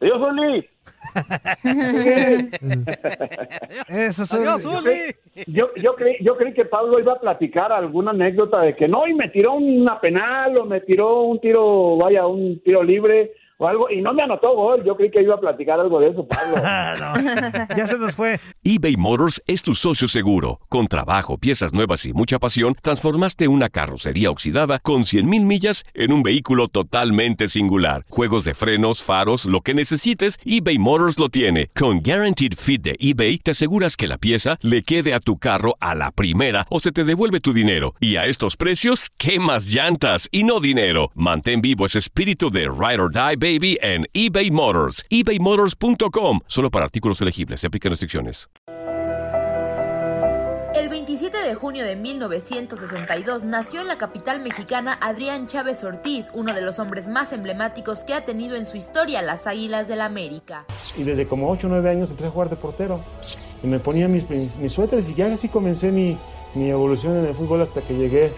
Adiós, Uli. Eso es Adiós, Uli. Yo, yo, creí, yo creí que Pablo iba a platicar alguna anécdota de que no, y me tiró una penal o me tiró un tiro, vaya, un tiro libre o algo, y no me anotó gol. Yo creí que iba a platicar algo de eso, Pablo. ya se nos fue. eBay Motors es tu socio seguro. Con trabajo, piezas nuevas y mucha pasión, transformaste una carrocería oxidada con 100.000 millas en un vehículo totalmente singular. Juegos de frenos, faros, lo que necesites, eBay Motors lo tiene. Con Guaranteed Fit de eBay, te aseguras que la pieza le quede a tu carro a la primera o se te devuelve tu dinero. Y a estos precios, ¿qué más llantas y no dinero? Mantén vivo ese espíritu de Ride or Die, baby en eBay Motors. ebaymotors.com. Solo para artículos elegibles. Se aplican restricciones. El 27 de junio de 1962 nació en la capital mexicana Adrián Chávez Ortiz, uno de los hombres más emblemáticos que ha tenido en su historia las Águilas del la América. Y desde como 8 o 9 años empecé a jugar de portero. Y me ponía mis, mis, mis suéteres y ya así comencé mi, mi evolución en el fútbol hasta que llegué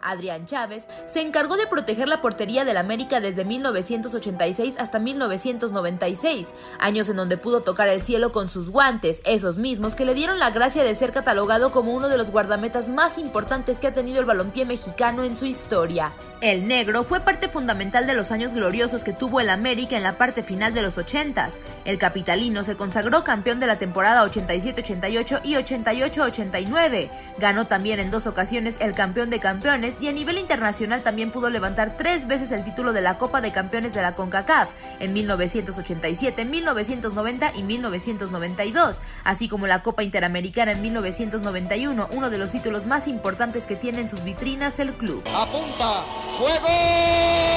Adrián Chávez se encargó de proteger la portería del América desde 1986 hasta 1996, años en donde pudo tocar el cielo con sus guantes, esos mismos que le dieron la gracia de ser catalogado como uno de los guardametas más importantes que ha tenido el balompié mexicano en su historia. El negro fue parte fundamental de los años gloriosos que tuvo el América en la parte final de los 80s. El capitalino se consagró campeón de la temporada 87-88 y 88-89. Ganó también en dos ocasiones el campeón de campeones y a nivel internacional también pudo levantar tres veces el título de la Copa de Campeones de la CONCACAF en 1987, 1990 y 1992, así como la Copa Interamericana en 1991, uno de los títulos más importantes que tiene en sus vitrinas el club. Apunta ¡Fuego!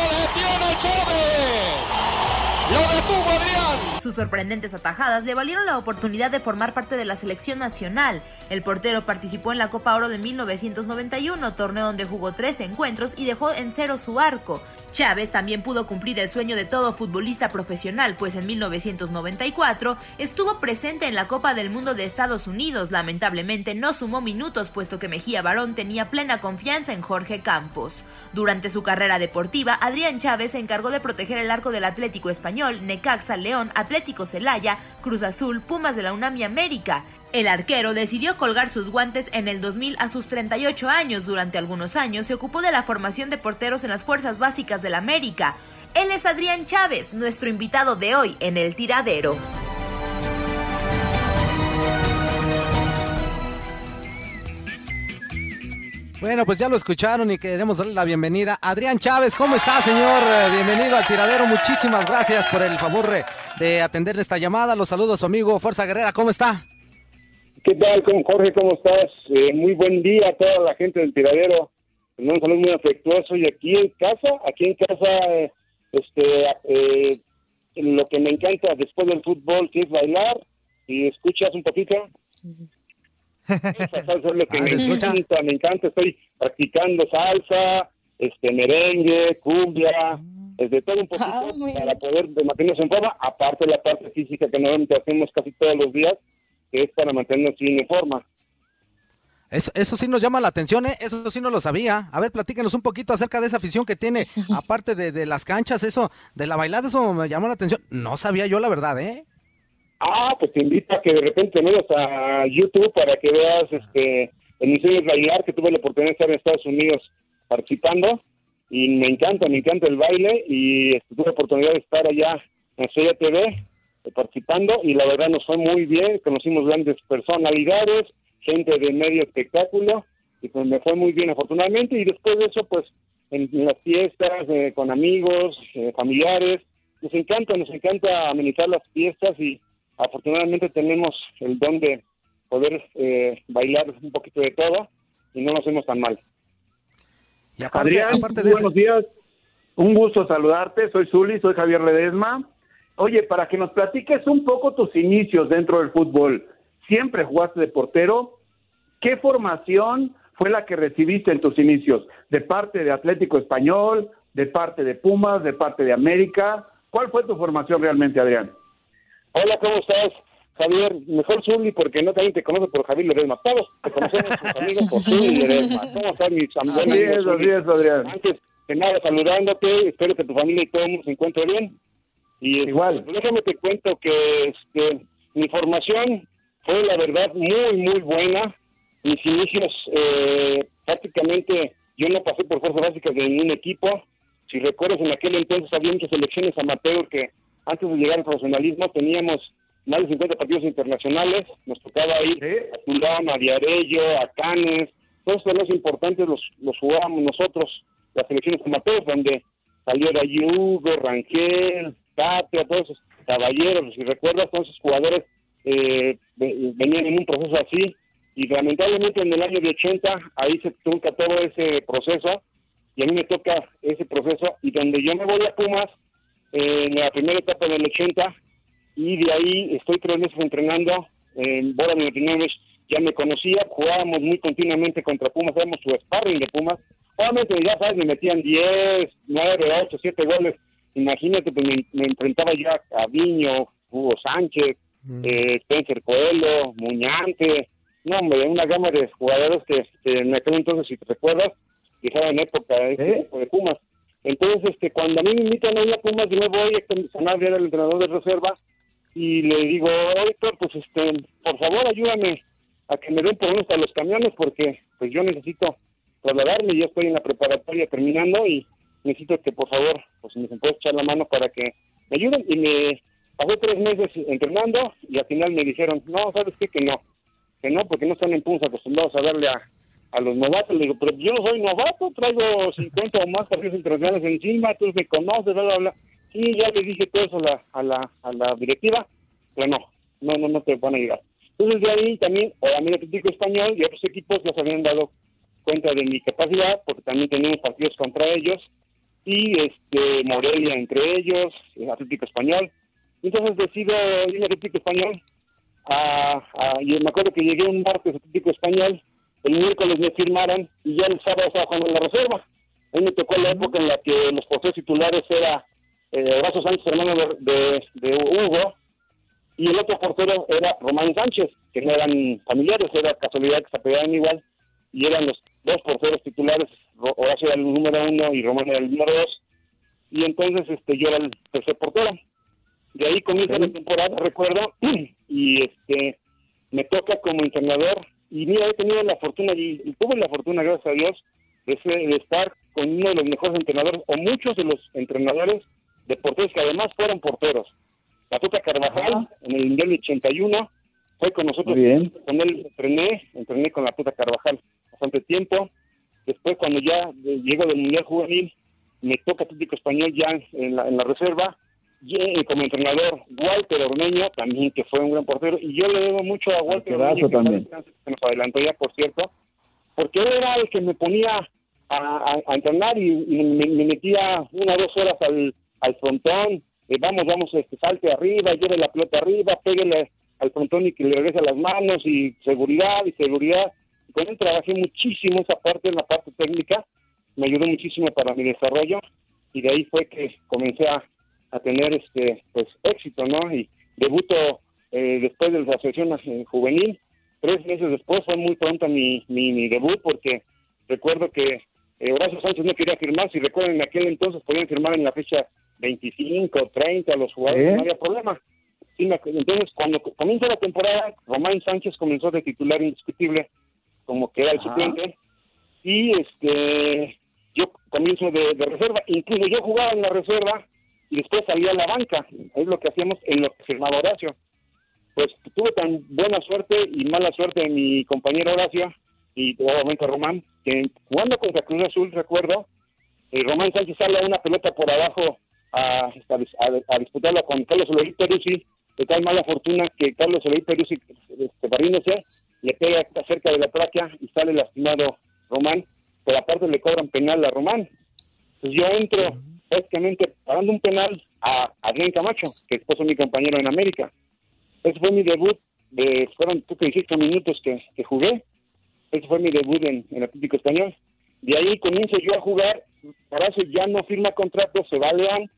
¡Detiene Chávez! ¡Lo detuvo Adrián! Sus sorprendentes atajadas le valieron la oportunidad de formar parte de la selección nacional. El portero participó en la Copa Oro de 1991, torneo donde jugó tres encuentros y dejó en cero su arco. Chávez también pudo cumplir el sueño de todo futbolista profesional, pues en 1994 estuvo presente en la Copa del Mundo de Estados Unidos. Lamentablemente no sumó minutos, puesto que Mejía Barón tenía plena confianza en Jorge Campos. Durante su carrera deportiva, Adrián Chávez se encargó de proteger el arco del Atlético Español, Necaxa, León, Atlético Celaya, Cruz Azul, Pumas de la UNAM y América. El arquero decidió colgar sus guantes en el 2000 a sus 38 años. Durante algunos años se ocupó de la formación de porteros en las fuerzas básicas del América. Él es Adrián Chávez, nuestro invitado de hoy en El Tiradero. Bueno, pues ya lo escucharon y queremos darle la bienvenida. Adrián Chávez, ¿cómo está, señor? Eh, bienvenido al tiradero. Muchísimas gracias por el favor de atender esta llamada. Los saludo a su amigo Fuerza Guerrera. ¿Cómo está? ¿Qué tal, Jorge? ¿Cómo estás? Eh, muy buen día a toda la gente del tiradero. Un saludo muy afectuoso. Y aquí en casa, aquí en casa, eh, este, lo que me encanta después del fútbol, que es bailar. Y escuchas un poquito. Esa salsa es lo que Ah, me encanta, me encanta. Estoy practicando salsa, este merengue, cumbia, desde todo un poquito para poder mantenernos en forma, aparte de la parte física que normalmente hacemos casi todos los días, que es para mantenernos bien en forma. Eso, eso sí nos llama la atención, ¿eh? Eso sí no lo sabía. A ver, platícanos un poquito acerca de esa afición que tiene, aparte de, de las canchas, eso, de la bailada, eso me llamó la atención. No sabía yo la verdad, ¿eh? Ah, pues te invito a que de repente te metas a YouTube para que veas este emisiones bailar, que tuve la oportunidad de estar en Estados Unidos participando y me encanta, me encanta el baile y este, tuve la oportunidad de estar allá en Estrella TV eh, participando y la verdad nos fue muy bien, conocimos grandes personalidades, gente de medio espectáculo y pues me fue muy bien afortunadamente y después de eso pues en, en las fiestas eh, con amigos, eh, familiares, nos encanta, nos encanta amenizar las fiestas y afortunadamente tenemos el don de poder eh, bailar un poquito de todo y no nos hacemos tan mal. Y Adrián, buenos días. Un gusto saludarte. Soy Zuli, soy Javier Ledesma. Oye, para que nos platiques un poco tus inicios dentro del fútbol. Siempre jugaste de portero. ¿Qué formación fue la que recibiste en tus inicios? ¿De parte de Atlético Español? ¿De parte de Pumas? ¿De parte de América? ¿Cuál fue tu formación realmente, Adrián? Hola, ¿cómo estás? Javier, mejor Zuli porque no también te conozco por Javier Ledesma. Todos te conocemos tus amigos por Zuli Ledesma. ¿Cómo estás, mis amigos? Así es, así es, Adrián. Antes que nada, saludándote, espero que tu familia y todo el mundo se encuentre bien. Y igual, déjame te cuento que este, mi formación fue la verdad muy, muy buena. Mis inicios, eh, prácticamente, yo no pasé por fuerzas básicas de ningún equipo. Si recuerdas, en aquel entonces había muchas selecciones amateur que antes de llegar al profesionalismo teníamos más de 50 partidos internacionales. Nos tocaba ir a Tulán, a Diarello, a Canes. Todos los importantes los, los jugábamos nosotros, las selecciones amateur, donde salió Hugo, Rangel, Tapia, todos esos caballeros. Si recuerdas, todos esos jugadores eh, ve- venían en un proceso así. Y lamentablemente en el año de 80, ahí se trunca todo ese proceso. Y a mí me toca ese proceso. Y donde yo me voy a Pumas, en la primera etapa del 80 y de ahí estoy tres meses entrenando en Bora Milutinovich ya me conocía, jugábamos muy continuamente contra Pumas, éramos su sparring de Pumas, obviamente ya sabes, me metían 10, 9, 8, 7 goles, imagínate, pues me, me enfrentaba ya a Viño, Hugo Sánchez, eh, Spencer Coelho, Muñante, no, hombre, una gama de jugadores que, en aquel entonces, si te recuerdas, que en época este, de Pumas. Entonces, este, cuando a mí me invitan a ir a Pumas, yo me voy a Sanabria, era el entrenador de reserva, y le digo, Héctor, pues este, por favor ayúdame a que me den por uno hasta los camiones, porque pues yo necesito trasladarme, yo estoy en la preparatoria terminando y necesito que por favor, pues me puedes echar la mano para que me ayuden. Y me pasé tres meses entrenando y al final me dijeron, no, ¿sabes qué? Que no, que no, porque no están en Pumas acostumbrados a darle a, a los novatos. Le digo, pero yo no soy novato, traigo 50 o más partidos internacionales encima, tú me conoces, bla, bla, bla. Sí, ya le dije todo eso a la, a la, a la directiva, pero no, no, no, no te van a ayudar. Entonces de ahí también, o el Atlético Español y otros equipos nos habían dado cuenta de mi capacidad, porque también teníamos partidos contra ellos, y este Morelia entre ellos, el Atlético Español. Entonces decido ir al Atlético Español, a, y me acuerdo que llegué un martes Atlético Español, el miércoles me firmaron y ya el sábado estaba jugando en la reserva. A me tocó la época en la que los porteros titulares era eh, Horacio Sánchez, hermano de, de Hugo, y el otro portero era Román Sánchez, que no eran familiares, era casualidad que se apegaban igual, y eran los dos porteros titulares, Horacio era el número uno y Román era el número dos, y entonces este yo era el tercer portero. De ahí comienza la temporada, recuerdo, y este me toca como entrenador, y mira, he tenido la fortuna, y, tuve la fortuna, gracias a Dios, de, de estar con uno de los mejores entrenadores, o muchos de los entrenadores de porteros que además fueron porteros la Tuta Carvajal en el Mundial 81. Fue con nosotros, con él entrené, entrené con la Tuta Carvajal bastante tiempo. Después, cuando ya llego del Mundial Juvenil, me toca Atlético Español ya en la, en la reserva. Y como entrenador, Walter Ormeño, también que fue un gran portero. Y yo le debo mucho a Walter Ormeño, que también. se nos adelantó ya, por cierto, porque él era el que me ponía a, entrenar y, me, metía una o dos horas al, al frontón eh, vamos, vamos, este, salte arriba, lleve la pelota arriba, pégale al frontón y que le regrese las manos y seguridad y seguridad. Con él trabajé muchísimo esa parte, en la parte técnica, me ayudó muchísimo para mi desarrollo y de ahí fue que comencé a, tener este pues éxito, ¿no? Y debuto eh, después de la asociación juvenil, tres meses después fue muy pronto mi, mi, debut porque recuerdo que eh, Horacio Sánchez no quería firmar, si recuerdan en aquel entonces podían firmar en la fecha 25, 30 los jugadores, no había problema. entonces, cuando comienza la temporada, Román Sánchez comenzó de titular indiscutible, como que era el suplente, y este yo comienzo de, reserva, incluso yo jugaba en la reserva y después salía a la banca, es lo que hacíamos en lo que firmaba Horacio. Pues tuve tan buena suerte y mala suerte de mi compañero Horacio y obviamente Román, que jugando contra Cruz Azul, recuerdo, eh, Román Sánchez sale a una pelota por abajo a, a, disputarla con Carlos Eloy Peruzzi, de tal mala fortuna que Carlos Eloy Peruzzi, este, le pega cerca de la tráquea y sale lastimado Román, pero aparte le cobran penal a Román. Entonces yo entro prácticamente pagando un penal a Adrián Camacho, que después fue mi compañero en América. Ese fue mi debut, de, fueron 15 minutos que, que, jugué. Ese fue mi debut en, en Atlético Español. De ahí comienzo yo a jugar, eso ya no firma contrato, se va a León,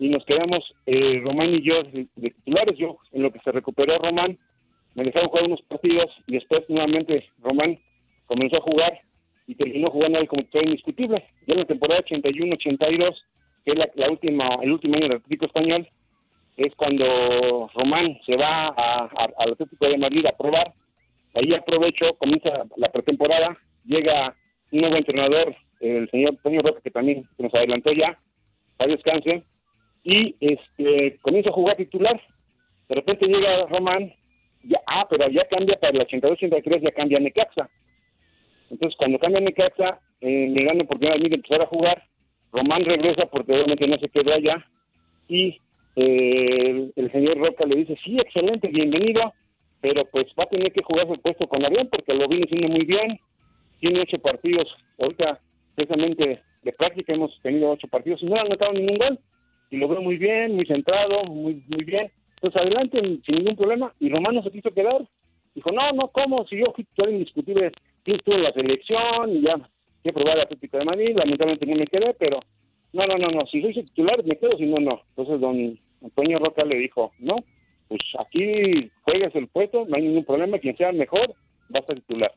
y nos quedamos eh, Román y yo de, titulares. Yo, en lo que se recuperó Román, me dejaron jugar unos partidos y después nuevamente Román comenzó a jugar y terminó jugando ahí como indiscutible. Ya en la temporada 81-82, que es la, última, el último año del Atlético Español, es cuando Román se va al Atlético de Madrid a probar. Ahí aprovecho, comienza la pretemporada, llega un nuevo entrenador, el señor Antonio Roca, que también nos adelantó ya, a descanse, y este comienza a jugar titular. De repente llega Román, ya, ah, pero ya cambia para el 82-83, ya cambia Necaxa. Entonces, cuando cambia Necaxa, eh, me dan la oportunidad de empezar a jugar. Román regresa porque obviamente no se quedó allá. Y eh, el, señor Roca le dice, sí, excelente, bienvenido, pero pues va a tener que jugar su puesto con avión porque lo viene haciendo muy bien. Tiene ocho partidos, ahorita precisamente de práctica hemos tenido ocho partidos y no han anotado ningún gol y lo veo muy bien, muy centrado, muy muy bien. Pues adelante, sin ningún problema. Y Romano se quiso quedar. Dijo, no, no, ¿cómo? Si yo fui indiscutible, sí estuve en la selección y ya que probar Atlético de Madrid, lamentablemente no me quedé, pero no, no, no, no, si soy titular me quedo, si no, no. Entonces don Antonio Roca le dijo, no, pues aquí juegas el puesto, no hay ningún problema, quien sea mejor, va a estar titular.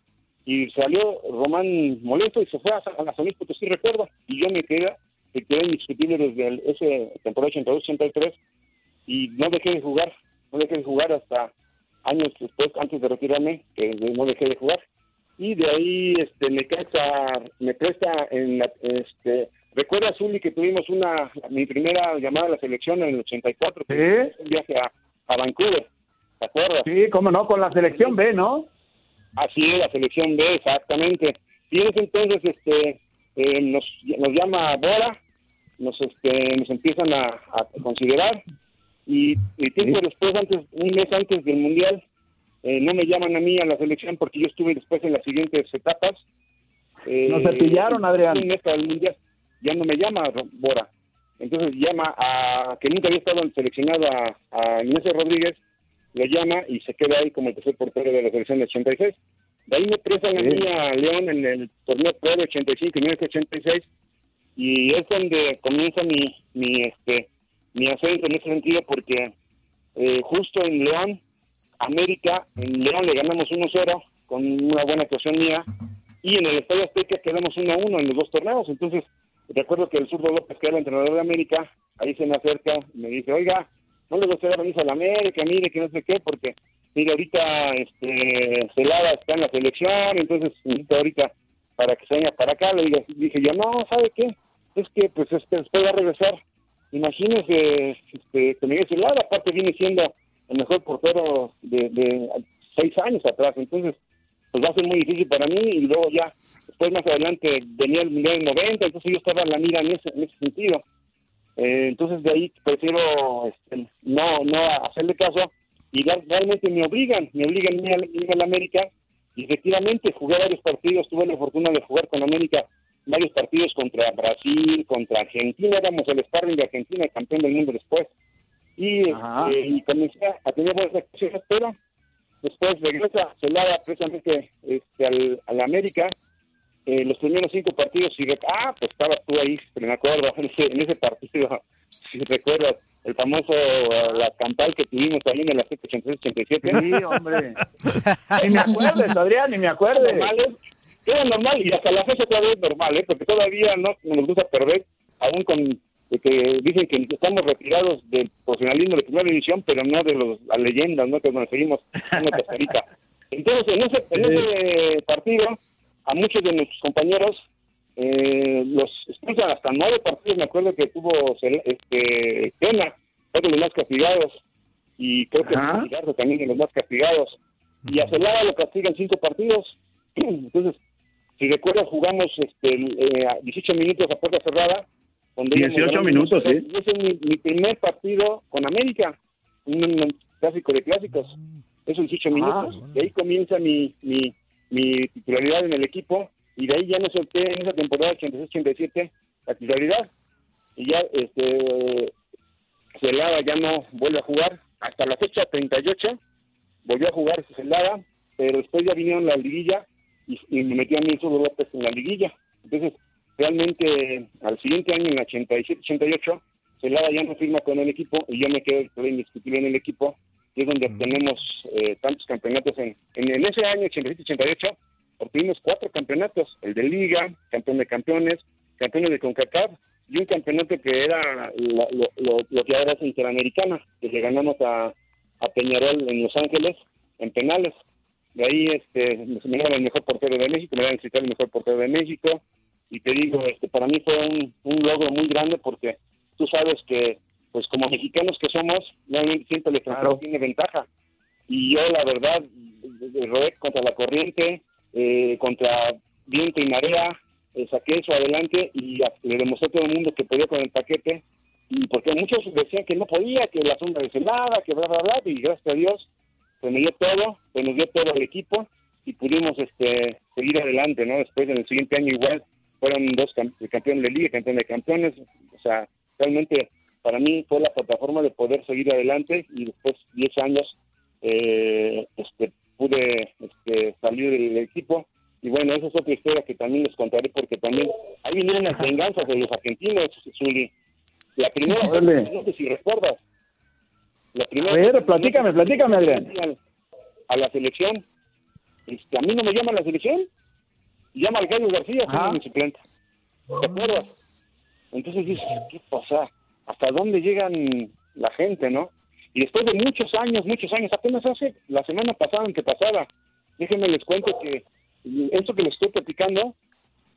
Y salió Román molesto y se fue a, a la San Luis Potosí, recuerdo, y yo me quedé, me quedé indiscutible desde el, ese temporada 82-83 y no dejé de jugar, no dejé de jugar hasta años después, antes de retirarme, que no dejé de jugar. Y de ahí este, me, presta, me presta en la, este, recuerda Zuli que tuvimos una, mi primera llamada a la selección en el 84, ¿Sí? un viaje a, a Vancouver, ¿te acuerdas? Sí, cómo no, con la selección B, ¿no? Así es, la selección B, exactamente. Y en ese entonces este, eh, nos, nos llama Bora, nos, este, nos empiezan a, a considerar y, y tiempo después, antes, un mes antes del Mundial, eh, no me llaman a mí a la selección porque yo estuve después en las siguientes etapas. Eh, Nos cepillaron, Adrián. Ya no me llama Bora. Entonces llama a, que nunca había estado seleccionado a, a Inés Rodríguez, lo llama y se queda ahí como el tercer portero de la selección de 86. De ahí me prestan a mí a León en el torneo Pro de 85 y 1986 y es donde comienza mi, mi, este, mi ascenso en ese sentido porque eh, justo en León, América, en León le ganamos 1-0 con una buena actuación mía y en el Estadio Azteca quedamos 1-1 en los dos torneos. Entonces, recuerdo que el zurdo López, que era el entrenador de América, ahí se me acerca y me dice, oiga, no le gustaría venir a la América, mire que no sé qué, porque mire, ahorita este, Celada está en la selección, entonces necesito ahorita para que se venga para acá. Le dije, dije yo, no, ¿sabe qué? Es que pues este, después va a regresar imagínese este, que Miguel Celada, aparte viene siendo el mejor portero de, de, seis años atrás, entonces pues va a ser muy difícil para mí y luego ya, después más adelante venía el Mundial 90, entonces yo estaba en la mira en ese, en ese sentido. Eh, entonces de ahí prefiero este, no, no hacerle caso y realmente me obligan, me obligan a ir a la América y efectivamente jugué varios partidos, tuve la fortuna de jugar con América varios partidos contra Brasil, contra Argentina, éramos el sparring de Argentina, campeón del mundo después. Y, y comencé a tener buenas actuaciones, pero después regresa Celada precisamente este, al, a la América, eh, los primeros cinco partidos, y ah, pues estabas tú ahí, me acuerdo, en ese, en ese partido, si recuerdas, el famoso, la campal que tuvimos también en la 86-87. Sí, hombre. ni me acuerdes, Adrián, ni me acuerdes era normal y hasta la fecha todavía es normal, ¿eh? porque todavía no nos gusta perder, aún con que dicen que estamos retirados del profesionalismo de primera división, pero no de los, las leyendas, ¿no? que nos seguimos en Entonces, en ese, en ese partido, a muchos de nuestros compañeros eh, los expulsan hasta nueve partidos, me acuerdo que tuvo este Pena, fue de los más castigados, y creo que Garza también de los más castigados, y a Celada lo castigan cinco partidos, entonces si recuerdas, jugamos este, eh, 18 minutos a puerta cerrada. Donde 18 minutos, sí. Ese es mi, primer partido con América, un, clásico de clásicos. Esos 18 minutos. De ahí comienza mi, mi, mi titularidad en el equipo y de ahí ya me solté en esa temporada 86-87 la titularidad y ya este Celada ya no vuelve a jugar hasta la fecha 38 volvió a jugar Celada pero después ya vinieron la liguilla y, me metí a mí solo López en la liguilla. Entonces, realmente al siguiente año, en la 87-88, Celada ya no firma con el equipo y yo me quedo indiscutible en el equipo, y es donde obtenemos eh, tantos campeonatos. En, en, ese año, 87-88, obtuvimos cuatro campeonatos, el de Liga, campeón de campeones, campeones de CONCACAF, y un campeonato que era lo, lo, que ahora es Interamericana, que le ganamos a, a Peñarol en Los Ángeles en penales. De ahí este, me dieron el mejor portero de México, me dieron el mejor portero de México. Y te digo, este, para mí fue un, un logro muy grande porque tú sabes que, pues como mexicanos que somos, realmente siempre el extranjero tiene ventaja. Y yo, la verdad, rodé contra la corriente, eh, contra viento y marea, eh, saqué eso adelante y le demostré a todo el mundo que podía con el paquete. Y porque muchos decían que no podía, que la sombra de nada, que bla, bla, bla. Y gracias a Dios, se me dio todo, se nos dio todo el equipo y pudimos este seguir adelante, ¿no? Después en el siguiente año igual fueron dos campeones de liga, campeón de campeones, o sea, realmente para mí fue la plataforma de poder seguir adelante y después 10 años eh, este, pude este, salir del equipo. Y bueno, esa es otra historia que también les contaré porque también ahí vinieron las venganzas de los argentinos, Zuli. La primera, no sé si recuerdas, la primera a ver, platícame, platícame, Adrián. A la selección, este, a mí no me llama la selección, llama al Gallo García, es mi suplente. ¿Te acuerdas? Entonces dices, ¿qué pasa? ¿Hasta dónde llegan la gente, no? Y después de muchos años, muchos años, apenas hace la semana pasada en que pasaba, déjenme les cuento que esto que les estoy platicando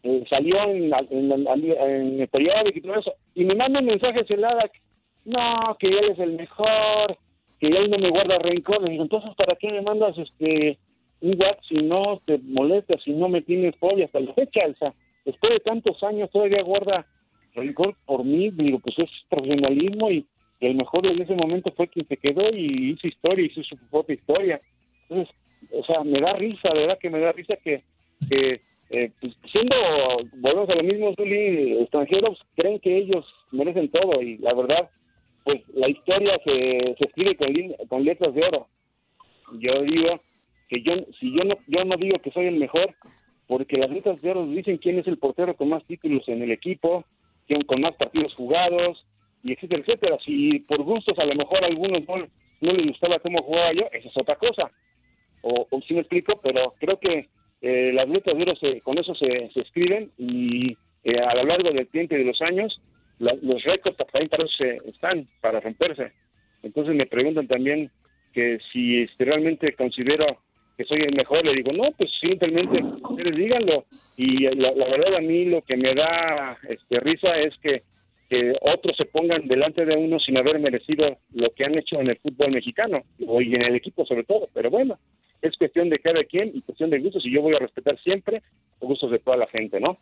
eh, salió en, en, el periódico y todo eso, y me mandan mensajes heladas, no, que él es el mejor, que él no me guarda rencor, digo, entonces, ¿para qué me mandas este un WhatsApp si no te molestas, si no me tienes polla hasta la fecha, sea, después de tantos años todavía guarda rencor por mí, digo, pues es profesionalismo y el mejor en ese momento fue quien se quedó y hizo historia, hizo su propia historia. Entonces, o sea, me da risa, verdad que me da risa que, que eh, pues, siendo, volvemos a lo mismo, Zuli, extranjeros creen que ellos merecen todo y la verdad, pues la historia se, se escribe con, con letras de oro. Yo digo que yo, si yo no, yo no digo que soy el mejor, porque las letras de oro dicen quién es el portero con más títulos en el equipo, quién con más partidos jugados, y etcétera, etcétera. Si por gustos a lo mejor a algunos no, no les gustaba cómo jugaba yo, esa es otra cosa. O, o si me explico, pero creo que eh, las letras de oro se, con eso se, se escriben y eh, a lo largo del tiempo y de los años, los récords también para eso están, para romperse. Entonces me preguntan también que si este, realmente considero que soy el mejor, le digo, no, pues simplemente ustedes díganlo. Y la, la, verdad a mí lo que me da este, risa es que, que, otros se pongan delante de uno sin haber merecido lo que han hecho en el fútbol mexicano, y en el equipo sobre todo. Pero bueno, es cuestión de cada quien y cuestión de gustos, y yo voy a respetar siempre los gustos de toda la gente, ¿no?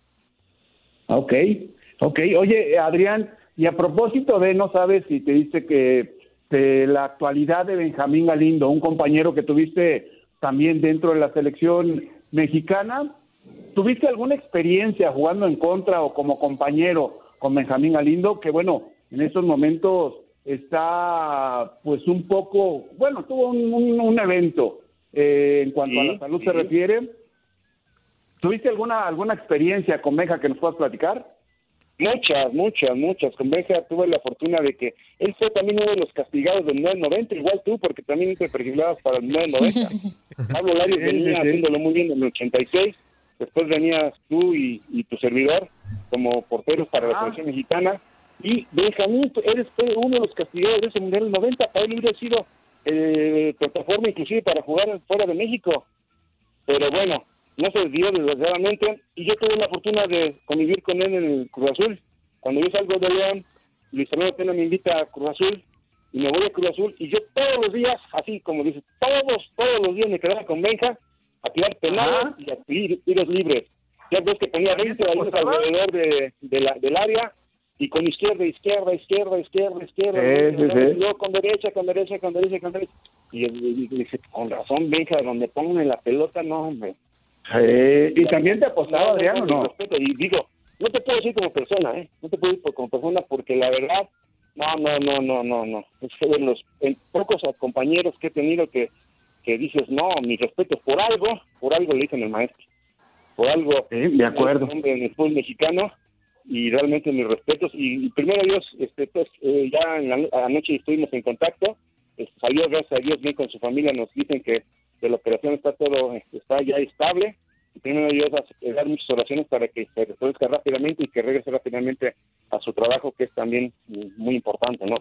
Ok, ok. Oye, Adrián, y a propósito de, no sabes si te dice que de la actualidad de Benjamín Galindo, un compañero que tuviste también dentro de la selección mexicana. ¿Tuviste alguna experiencia jugando en contra o como compañero con Benjamín Galindo? Que bueno, en estos momentos está pues un poco, bueno, tuvo un, evento eh, en cuanto a la salud se refiere. ¿Tuviste alguna alguna experiencia con Benja que nos puedas platicar? Muchas, muchas, muchas. Con Benja tuve la fortuna de que él fue también uno de los castigados del 990, igual tú, porque también te perfilabas para el 990. Pablo Larios venía haciéndolo muy bien en el 86, después venías tú y, tu servidor como porteros para la selección mexicana, y Benjamín, eres uno de los castigados de ese Mundial del 90, para él hubiera sido eh, plataforma inclusive para jugar fuera de México. Pero bueno, no se desvió desgraciadamente y yo tuve la fortuna de convivir con él en el Cruz Azul. Cuando yo salgo de León, Luis Fernando Pena me invita a Cruz Azul y me voy a Cruz Azul y yo todos los días, así como dice, todos, todos los días me quedaba con Benja a tirar penales y a tiros libres. Ya ves que tenía 20 balones alrededor de, del área y con izquierda, izquierda, izquierda, izquierda, izquierda, yo con derecha, con derecha, con derecha, con derecha. Y, dije, con razón, Benja, donde pongan la pelota, no, hombre y también te apostaba, Adrián, no? y digo, no te puedo decir como persona, ¿eh? No te puedo decir como persona porque la verdad, no, no, no, no, no, no. Es de los pocos compañeros que he tenido que, que dices, no, mi respeto por algo, por algo le dicen el maestro. Por algo. de acuerdo. En el fútbol mexicano y realmente mis respetos. Y, primero Dios, este, pues, eh, ya en la anoche estuvimos en contacto. Este, salió, gracias a Dios, bien con su familia. Nos dicen que de la operación está todo, está ya estable. Y primero Dios a dar muchas oraciones para que se resuelva rápidamente y que regrese rápidamente a su trabajo, que es también muy importante, ¿no?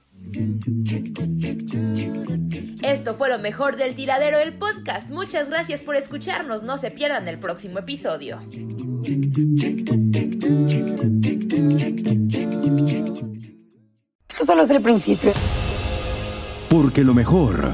Esto fue lo mejor del tiradero del podcast. Muchas gracias por escucharnos. No se pierdan el próximo episodio. Esto solo es el principio. Porque lo mejor